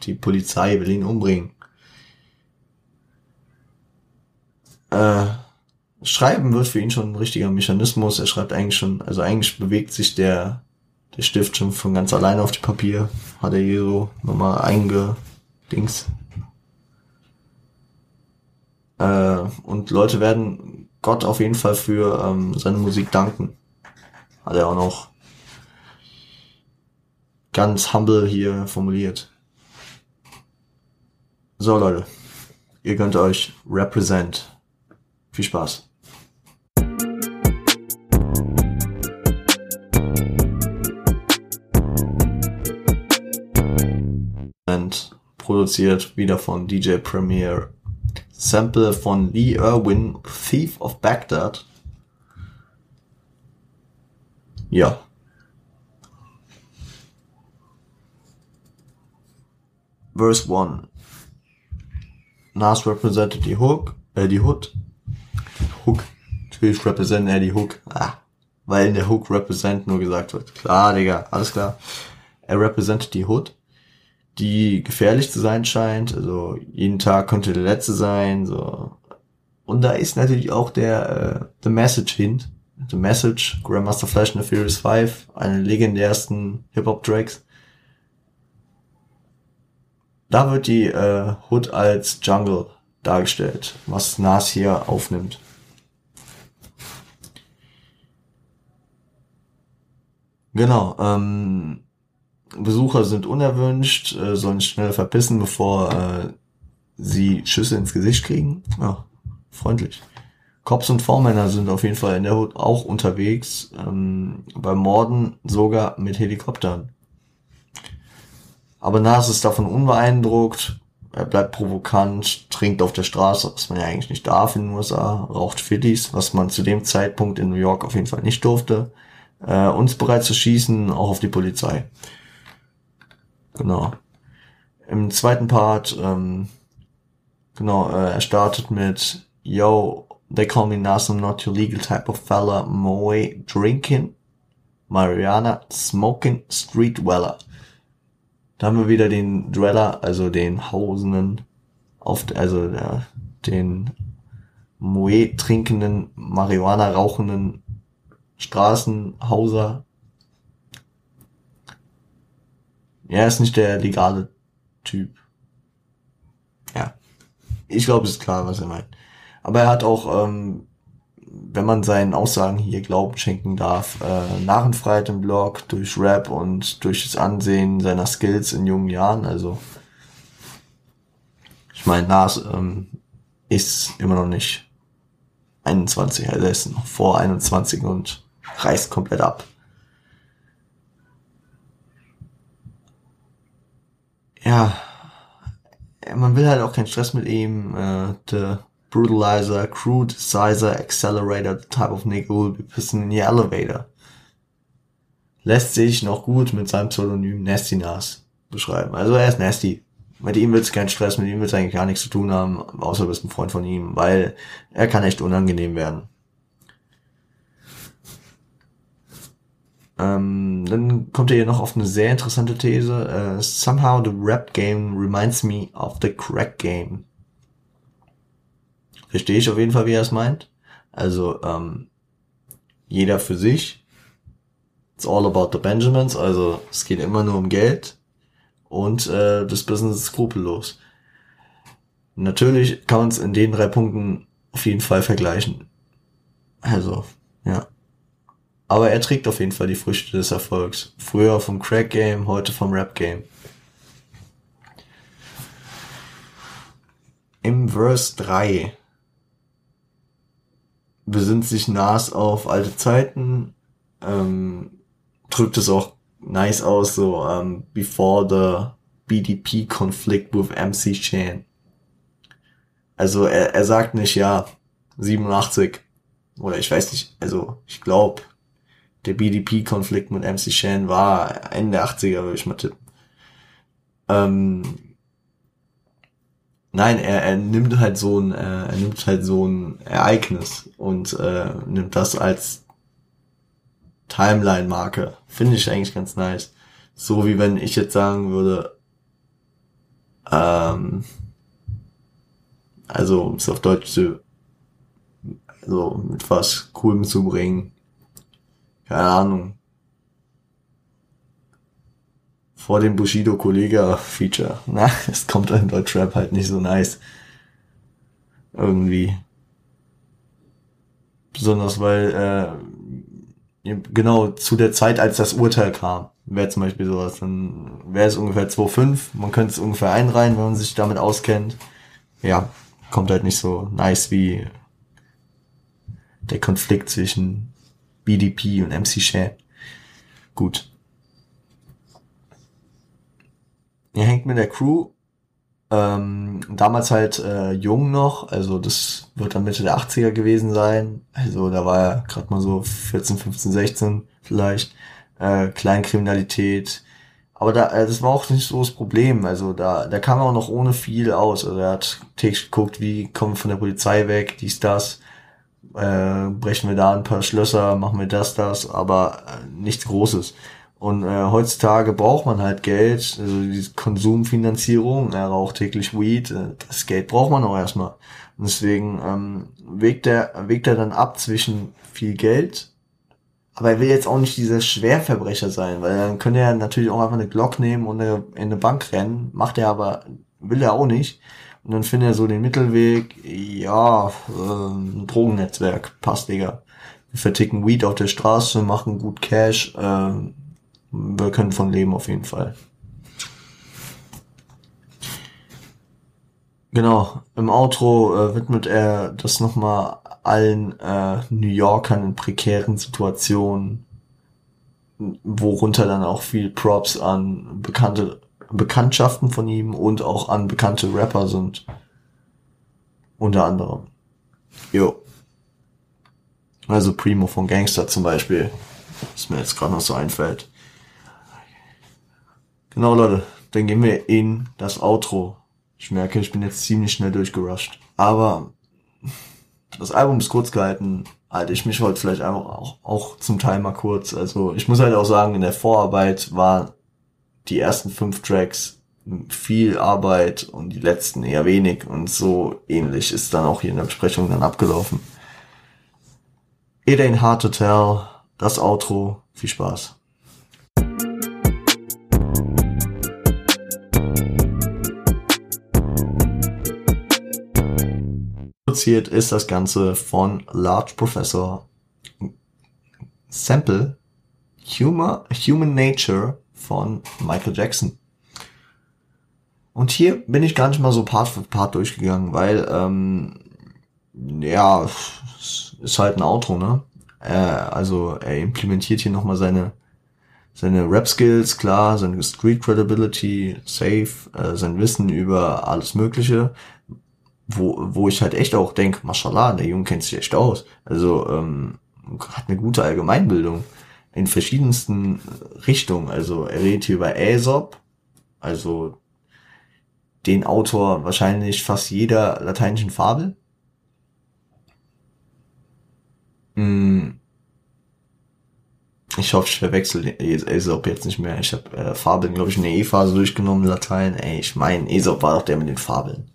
Die Polizei will ihn umbringen. Äh, Schreiben wird für ihn schon ein richtiger Mechanismus. Er schreibt eigentlich schon, also eigentlich bewegt sich der, der Stift schon von ganz alleine auf die Papier. Hat er hier so nochmal eingedings. Äh, und Leute werden Gott auf jeden Fall für ähm, seine Musik danken. Hat er auch noch ganz humble hier formuliert. So Leute, ihr könnt euch represent. Viel Spaß. Produziert, wieder von DJ Premier. Sample von Lee Irwin, Thief of Baghdad. Ja. Verse 1. Nas represented die Hook, äh, die Hood. Hook. Natürlich represent er die Hook. Ah, weil in der Hook represent nur gesagt wird. Klar, Digga, alles klar. Er represented die Hood die gefährlich zu sein scheint. Also jeden Tag könnte der letzte sein. So. Und da ist natürlich auch der äh, The Message Hint. The Message, Grandmaster Flash in the Furious 5, eine legendärsten Hip-Hop-Tracks. Da wird die äh, Hood als Jungle dargestellt, was Nas hier aufnimmt. Genau, ähm, Besucher sind unerwünscht, äh, sollen schnell verpissen, bevor äh, sie Schüsse ins Gesicht kriegen. Ja, freundlich. Cops und Vormänner sind auf jeden Fall in der Hut auch unterwegs, ähm, beim Morden sogar mit Helikoptern. Aber Nas ist davon unbeeindruckt. Er bleibt provokant, trinkt auf der Straße, was man ja eigentlich nicht darf in den USA, raucht Fittis, was man zu dem Zeitpunkt in New York auf jeden Fall nicht durfte, äh, und ist bereit zu schießen, auch auf die Polizei. Genau. Im zweiten Part, ähm, genau, äh, er startet mit Yo, they call me Nas, I'm not your legal type of fella, Moe drinking, Mariana smoking, street dweller. Da haben wir wieder den Dweller, also den Hausenden, auf, also ja, den Moe trinkenden, Marihuana rauchenden Straßenhauser. Ja, ist nicht der legale Typ. Ja. Ich glaube, es ist klar, was er meint. Aber er hat auch, ähm, wenn man seinen Aussagen hier Glauben schenken darf, äh, Narrenfreiheit im Blog durch Rap und durch das Ansehen seiner Skills in jungen Jahren. Also ich meine, Nas ähm, ist immer noch nicht 21, also er ist noch vor 21 und reißt komplett ab. Ja, man will halt auch keinen Stress mit ihm. Äh, the brutalizer, crude sizer, accelerator, the type of nigga will be pissing in the elevator. Lässt sich noch gut mit seinem Pseudonym Nasty Nas beschreiben. Also er ist nasty. Mit ihm willst du keinen Stress, mit ihm willst du eigentlich gar nichts zu tun haben, außer du bist ein Freund von ihm, weil er kann echt unangenehm werden. Ähm, dann kommt er hier noch auf eine sehr interessante These. Uh, somehow the rap game reminds me of the crack game. Verstehe ich auf jeden Fall, wie er es meint. Also ähm, jeder für sich. It's all about the Benjamins. Also es geht immer nur um Geld und äh, das Business ist skrupellos. Natürlich kann man es in den drei Punkten auf jeden Fall vergleichen. Also. Aber er trägt auf jeden Fall die Früchte des Erfolgs. Früher vom Crack Game, heute vom Rap Game. Im Verse 3 besinnt sich Nas auf alte Zeiten, ähm, drückt es auch nice aus, so um, ähm, before the BDP conflict with MC Chan. Also er, er sagt nicht, ja, 87 oder ich weiß nicht, also ich glaube der BDP-Konflikt mit MC Shan war Ende der 80er, würde ich mal tippen. Ähm, nein, er, er nimmt halt so ein, äh, er nimmt halt so ein Ereignis und äh, nimmt das als Timeline-Marke. Finde ich eigentlich ganz nice. So wie wenn ich jetzt sagen würde, ähm, also um es auf Deutsch zu, also mit was Coolem zu bringen, keine Ahnung, vor dem Bushido Kollega Feature. *laughs* Na, es kommt in Deutschrap halt nicht so nice. Irgendwie. Besonders weil, äh, genau zu der Zeit, als das Urteil kam, wäre zum Beispiel sowas, dann wäre es ungefähr 2,5. Man könnte es ungefähr einreihen, wenn man sich damit auskennt. Ja, kommt halt nicht so nice wie der Konflikt zwischen BDP und MC Shan. Gut. Er hängt mit der Crew. Ähm, damals halt äh, jung noch, also das wird dann Mitte der 80er gewesen sein. Also da war er gerade mal so 14, 15, 16 vielleicht. Äh, Kleinkriminalität. Aber da, äh, das war auch nicht so das Problem. Also da, da kam er auch noch ohne viel aus. Also er hat täglich geguckt, wie kommen wir von der Polizei weg, dies, das äh, brechen wir da ein paar Schlösser, machen wir das, das, aber äh, nichts Großes. Und äh, heutzutage braucht man halt Geld, also die Konsumfinanzierung, er raucht täglich Weed, äh, das Geld braucht man auch erstmal. Und deswegen ähm, wägt er, wägt er dann ab zwischen viel Geld, aber er will jetzt auch nicht dieser Schwerverbrecher sein, weil dann könnte er natürlich auch einfach eine Glock nehmen und in eine Bank rennen, macht er aber, will er auch nicht. Und dann findet er so den Mittelweg, ja, äh, ein Drogennetzwerk, passt, Digga. Wir verticken Weed auf der Straße, machen gut Cash, äh, wir können von leben auf jeden Fall. Genau, im Outro äh, widmet er das nochmal allen äh, New Yorkern in prekären Situationen, worunter dann auch viel Props an bekannte Bekanntschaften von ihm und auch an bekannte Rapper sind. Unter anderem. Jo. Also Primo von Gangster zum Beispiel. Was mir jetzt gerade noch so einfällt. Genau, Leute. Dann gehen wir in das Outro. Ich merke, ich bin jetzt ziemlich schnell durchgerusht. Aber das Album ist kurz gehalten. Halte ich mich heute vielleicht einfach auch, auch zum Teil mal kurz. Also ich muss halt auch sagen, in der Vorarbeit waren die ersten fünf Tracks viel Arbeit und die letzten eher wenig und so ähnlich ist dann auch hier in der Besprechung dann abgelaufen. It ain't hard to tell, das Outro, viel Spaß. Produziert ist das Ganze von Large Professor Sample Humor, Human Nature von Michael Jackson. Und hier bin ich gar nicht mal so Part für Part durchgegangen, weil, ähm, ja, ist halt ein Outro, ne? Äh, also er implementiert hier nochmal seine seine Rap-Skills, klar, seine Street-Credibility, safe, äh, sein Wissen über alles Mögliche, wo, wo ich halt echt auch denke, mashallah, der Junge kennt sich echt aus. Also ähm, hat eine gute Allgemeinbildung in verschiedensten Richtungen. Also er redet hier über Aesop, also den Autor wahrscheinlich fast jeder lateinischen Fabel. Hm. Ich hoffe, ich verwechsel Aesop jetzt nicht mehr. Ich habe äh, Fabeln, glaube ich, in der E-Phase durchgenommen, Latein. Ey, ich meine, Aesop war doch der mit den Fabeln.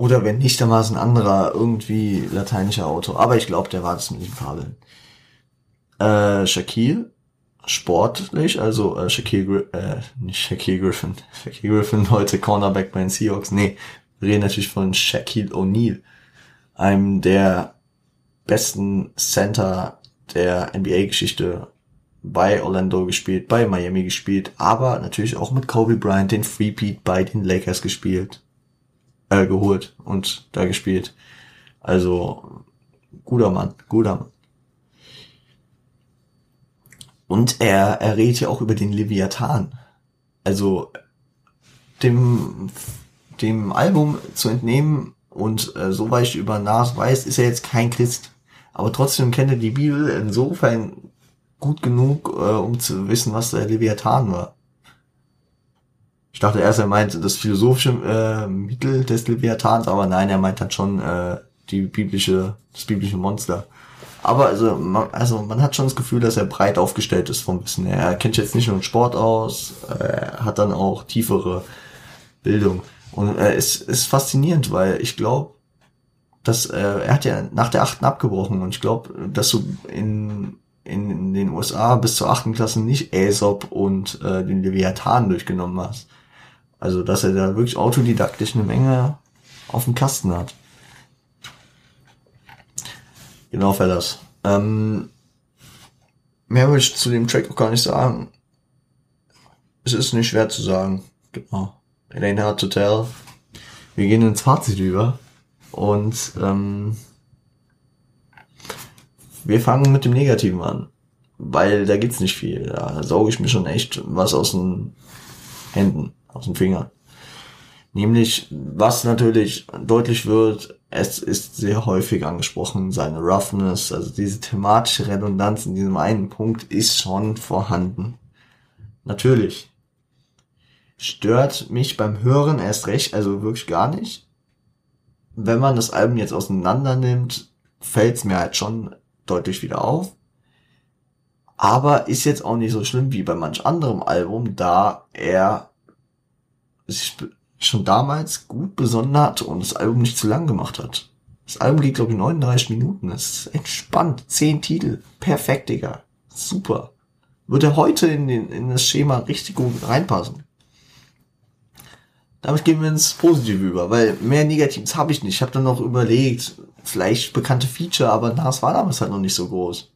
Oder wenn nicht, dann war es ein anderer, irgendwie lateinischer Autor. Aber ich glaube, der war das mit den Fabeln. Äh, Shaquille, sportlich, also äh, Shaquille, äh, nicht Shaquille Griffin. *laughs* Shaquille Griffin heute Cornerback bei den Seahawks. Nee, wir reden natürlich von Shaquille O'Neal, einem der besten Center der NBA-Geschichte bei Orlando gespielt, bei Miami gespielt, aber natürlich auch mit Kobe Bryant den Freepeat bei den Lakers gespielt äh, geholt und da gespielt. Also guter Mann, guter Mann. Und er, er redet ja auch über den Leviathan. Also dem, dem Album zu entnehmen und äh, so weit über Nas weiß, ist er jetzt kein Christ. Aber trotzdem kennt er die Bibel insofern gut genug, äh, um zu wissen, was der Leviathan war. Ich dachte erst, er meint das philosophische äh, Mittel des Leviathans, aber nein, er meint dann schon äh, die biblische, das biblische Monster. Aber also man, also man hat schon das Gefühl, dass er breit aufgestellt ist vom Wissen. Er kennt jetzt nicht nur den Sport aus, er hat dann auch tiefere Bildung. Und äh, es ist faszinierend, weil ich glaube, dass äh, er hat ja nach der achten abgebrochen und ich glaube, dass du in, in, in den USA bis zur achten Klasse nicht Aesop und äh, den Leviathan durchgenommen hast. Also, dass er da wirklich autodidaktisch eine Menge auf dem Kasten hat. Genau, Fellas. Ähm, mehr will ich zu dem Track auch gar nicht sagen. Es ist nicht schwer zu sagen. Genau. It ain't hard to tell. Wir gehen ins Fazit über. Und ähm, wir fangen mit dem Negativen an. Weil da gibt's nicht viel. Da sauge ich mir schon echt was aus den Händen aus den Fingern. Nämlich, was natürlich deutlich wird, es ist sehr häufig angesprochen, seine Roughness, also diese thematische Redundanz in diesem einen Punkt ist schon vorhanden. Natürlich. Stört mich beim Hören erst recht, also wirklich gar nicht. Wenn man das Album jetzt auseinander nimmt, fällt es mir halt schon deutlich wieder auf. Aber ist jetzt auch nicht so schlimm wie bei manch anderem Album, da er sich schon damals gut besonnen hat und das Album nicht zu lang gemacht hat. Das Album geht, glaube ich, 39 Minuten. Das ist entspannt. Zehn Titel. Perfekt, Digga. Super. Würde heute in, den, in das Schema richtig gut reinpassen. Damit gehen wir ins Positive über, weil mehr Negatives habe ich nicht. Ich habe dann noch überlegt, vielleicht bekannte Feature, aber Nas war damals halt noch nicht so groß.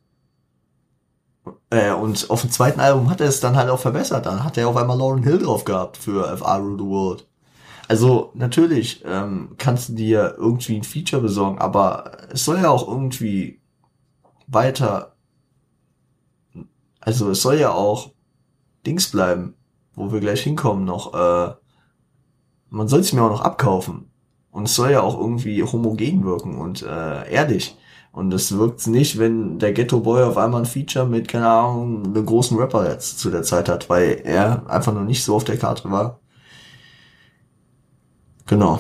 Äh, und auf dem zweiten Album hat er es dann halt auch verbessert. Dann hat er auf einmal Lauren Hill drauf gehabt für FR Rule the World. Also natürlich ähm, kannst du dir irgendwie ein Feature besorgen, aber es soll ja auch irgendwie weiter Also es soll ja auch Dings bleiben, wo wir gleich hinkommen noch. Äh, man soll es mir auch noch abkaufen. Und es soll ja auch irgendwie homogen wirken und äh, erdig. Und es wirkt nicht, wenn der Ghetto Boy auf einmal ein Feature mit, keine Ahnung, einem großen Rapper jetzt zu der Zeit hat, weil er einfach noch nicht so auf der Karte war. Genau.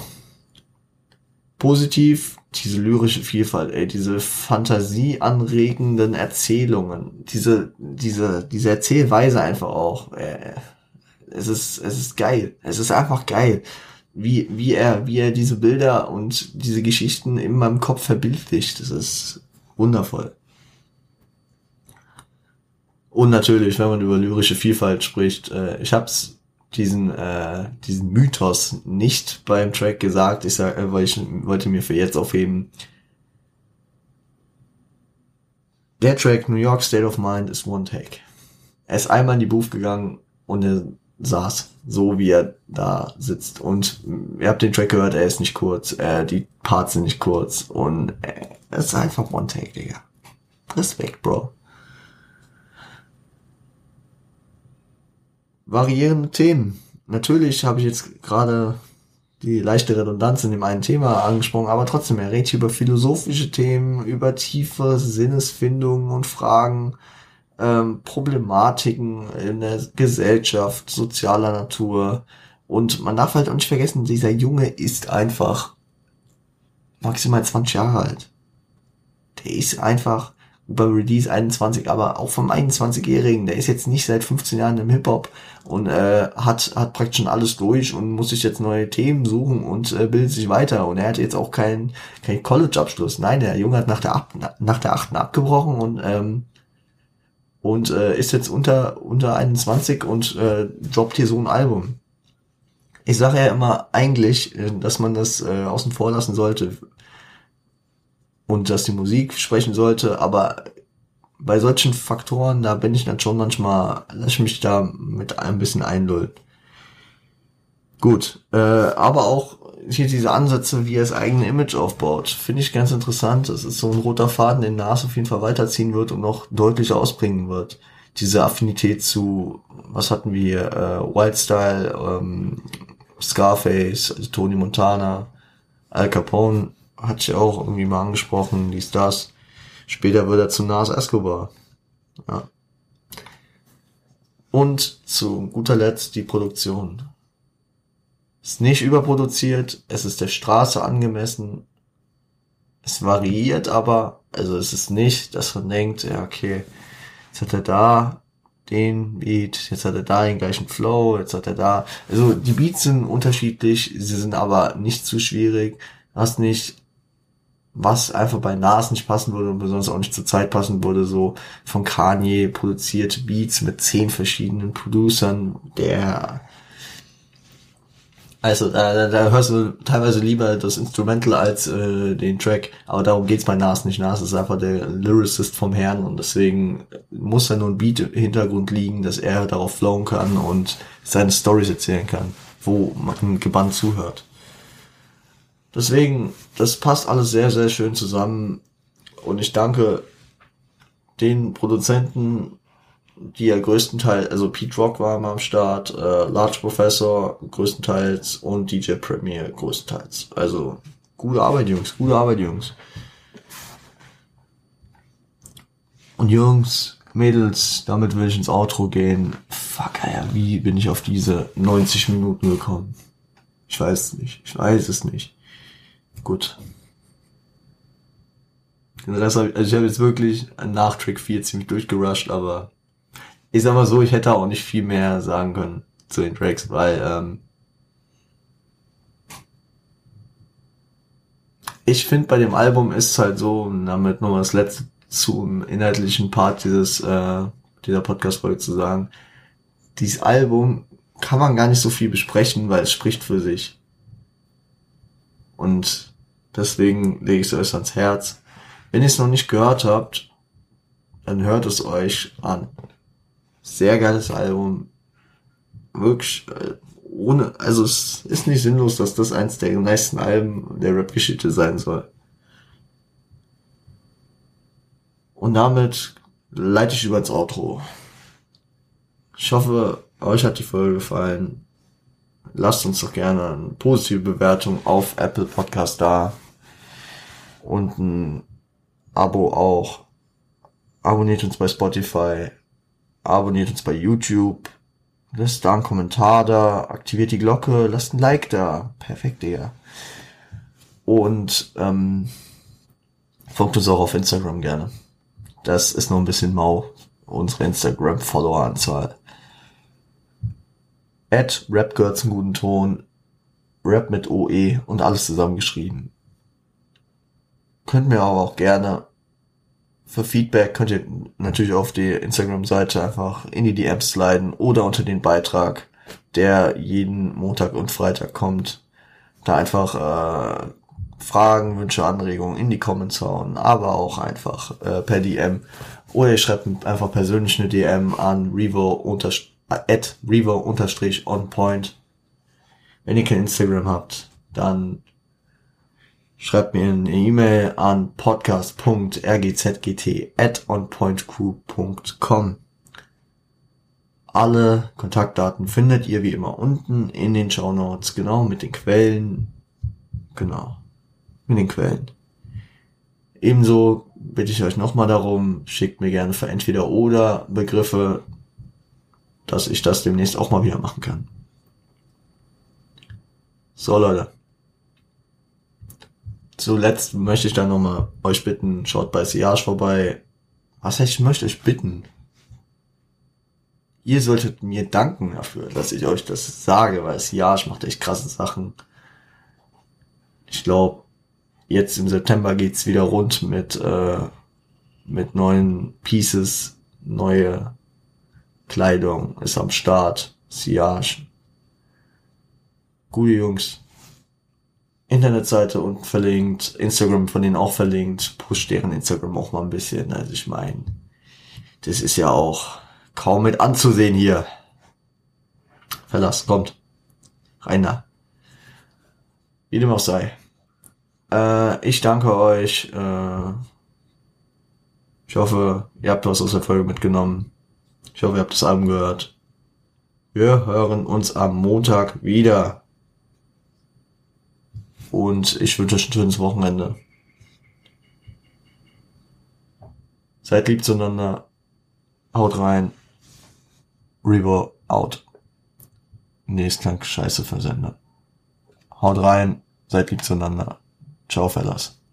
Positiv diese lyrische Vielfalt, ey, diese fantasieanregenden Erzählungen, diese, diese, diese Erzählweise einfach auch. Äh, es ist, es ist geil. Es ist einfach geil, wie, wie er, wie er diese Bilder und diese Geschichten in meinem Kopf verbildlicht. Das ist wundervoll. Und natürlich, wenn man über lyrische Vielfalt spricht, äh, ich hab's diesen, äh, diesen Mythos nicht beim Track gesagt. Ich sag, äh, weil ich wollte mir für jetzt aufheben. Der Track New York State of Mind ist One Take. Er ist einmal in die Booth gegangen und saß, so wie er da sitzt. Und ihr habt den Track gehört, er ist nicht kurz, äh, die Parts sind nicht kurz und äh, es ist einfach One Take, Digga. Respekt, Bro. variierende Themen. Natürlich habe ich jetzt gerade die leichte Redundanz in dem einen Thema angesprochen, aber trotzdem, er redet hier über philosophische Themen, über tiefe Sinnesfindungen und Fragen, ähm, Problematiken in der Gesellschaft, sozialer Natur. Und man darf halt auch nicht vergessen, dieser Junge ist einfach maximal 20 Jahre alt. Der ist einfach über Release 21, aber auch vom 21-Jährigen, der ist jetzt nicht seit 15 Jahren im Hip-Hop und äh, hat, hat praktisch schon alles durch und muss sich jetzt neue Themen suchen und äh, bildet sich weiter. Und er hat jetzt auch keinen kein College-Abschluss. Nein, der Junge hat nach der, Ab nach der achten abgebrochen und ähm, und äh, ist jetzt unter unter 21 und äh, droppt hier so ein Album. Ich sage ja immer eigentlich, äh, dass man das äh, außen vor lassen sollte und dass die Musik sprechen sollte, aber bei solchen Faktoren, da bin ich dann schon manchmal, lass ich mich da mit ein bisschen einlullen. Gut, äh, aber auch hier diese Ansätze, wie er das eigene Image aufbaut, finde ich ganz interessant. Das ist so ein roter Faden, den Nas auf jeden Fall weiterziehen wird und noch deutlich ausbringen wird. Diese Affinität zu, was hatten wir hier, äh, Wildstyle, ähm, Scarface, also Tony Montana, Al Capone, hatte ich auch irgendwie mal angesprochen, die Stars. Später wird er zu Nas Escobar. Ja. Und zu guter Letzt die Produktion. Ist nicht überproduziert, es ist der Straße angemessen. Es variiert aber, also es ist nicht, dass man denkt, ja, okay, jetzt hat er da den Beat, jetzt hat er da den gleichen Flow, jetzt hat er da, also die Beats sind unterschiedlich, sie sind aber nicht zu schwierig, hast nicht was einfach bei Nas nicht passen würde und besonders auch nicht zur Zeit passen würde, so von Kanye produzierte Beats mit zehn verschiedenen Producern, der also da, da hörst du teilweise lieber das Instrumental als äh, den Track, aber darum geht's bei Nas nicht. Nas ist einfach der Lyricist vom Herrn und deswegen muss da nur ein Beat im Hintergrund liegen, dass er darauf flowen kann und seine Stories erzählen kann, wo man gebannt zuhört. Deswegen, das passt alles sehr, sehr schön zusammen. Und ich danke den Produzenten, die ja größtenteils, also Pete Rock war mal am Start, äh, Large Professor größtenteils und DJ Premier größtenteils. Also gute Arbeit, Jungs, gute Arbeit, Jungs. Und Jungs, Mädels, damit will ich ins Outro gehen. Fuck, ja, wie bin ich auf diese 90 Minuten gekommen? Ich weiß es nicht. Ich weiß es nicht. Gut. Den Rest hab ich, also ich habe jetzt wirklich nach Trick 4 ziemlich durchgerusht, aber ich sag mal so, ich hätte auch nicht viel mehr sagen können zu den Tracks, weil ähm, ich finde bei dem Album ist halt so, damit nochmal das letzte zum inhaltlichen Part dieses äh, dieser Podcast-Folge zu sagen, dieses Album kann man gar nicht so viel besprechen, weil es spricht für sich. Und Deswegen lege ich es euch ans Herz. Wenn ihr es noch nicht gehört habt, dann hört es euch an. Sehr geiles Album. Wirklich, äh, ohne, also es ist nicht sinnlos, dass das eins der nächsten Alben der Rap-Geschichte sein soll. Und damit leite ich über ins Outro. Ich hoffe, euch hat die Folge gefallen. Lasst uns doch gerne eine positive Bewertung auf Apple Podcast da. Und ein Abo auch. Abonniert uns bei Spotify. Abonniert uns bei YouTube. Lasst da einen Kommentar da. Aktiviert die Glocke. Lasst ein Like da. Perfekt, Digga. Und ähm, folgt uns auch auf Instagram gerne. Das ist noch ein bisschen mau. Unsere Instagram-Follower-Anzahl. At Rapgirls einen guten Ton. Rap mit OE und alles zusammengeschrieben. Könnt mir aber auch gerne für Feedback könnt ihr natürlich auf die Instagram-Seite einfach in die DMs sliden oder unter den Beitrag, der jeden Montag und Freitag kommt. Da einfach äh, Fragen, Wünsche, Anregungen in die Comments hauen, aber auch einfach äh, per DM. Oder ihr schreibt einfach persönlich eine DM an Revo äh, at Revo unterstrich on point. Wenn ihr kein Instagram habt, dann schreibt mir eine E-Mail an podcast.rgzgt at onpointcrew.com. Alle Kontaktdaten findet ihr wie immer unten in den Show Notes, genau mit den Quellen. Genau mit den Quellen. Ebenso bitte ich euch nochmal darum, schickt mir gerne für entweder oder Begriffe, dass ich das demnächst auch mal wieder machen kann. So Leute. Zuletzt möchte ich dann nochmal euch bitten, schaut bei Siage vorbei. Was ich möchte euch bitten? Ihr solltet mir danken dafür, dass ich euch das sage, weil Siage macht echt krasse Sachen. Ich glaube, jetzt im September geht's wieder rund mit, äh, mit neuen Pieces, neue Kleidung ist am Start, Siage. Gute Jungs. Internetseite unten verlinkt, Instagram von denen auch verlinkt, push deren Instagram auch mal ein bisschen. Also ich meine, das ist ja auch kaum mit anzusehen hier. Verlass, kommt. Rein Wie dem auch sei. Äh, ich danke euch. Äh, ich hoffe, ihr habt was aus der Folge mitgenommen. Ich hoffe, ihr habt das Album gehört. Wir hören uns am Montag wieder. Und ich wünsche euch ein schönes Wochenende. Seid lieb zueinander. Haut rein. Revo out. Nee, krank scheiße Versender. Haut rein. Seid lieb zueinander. Ciao, Fellas.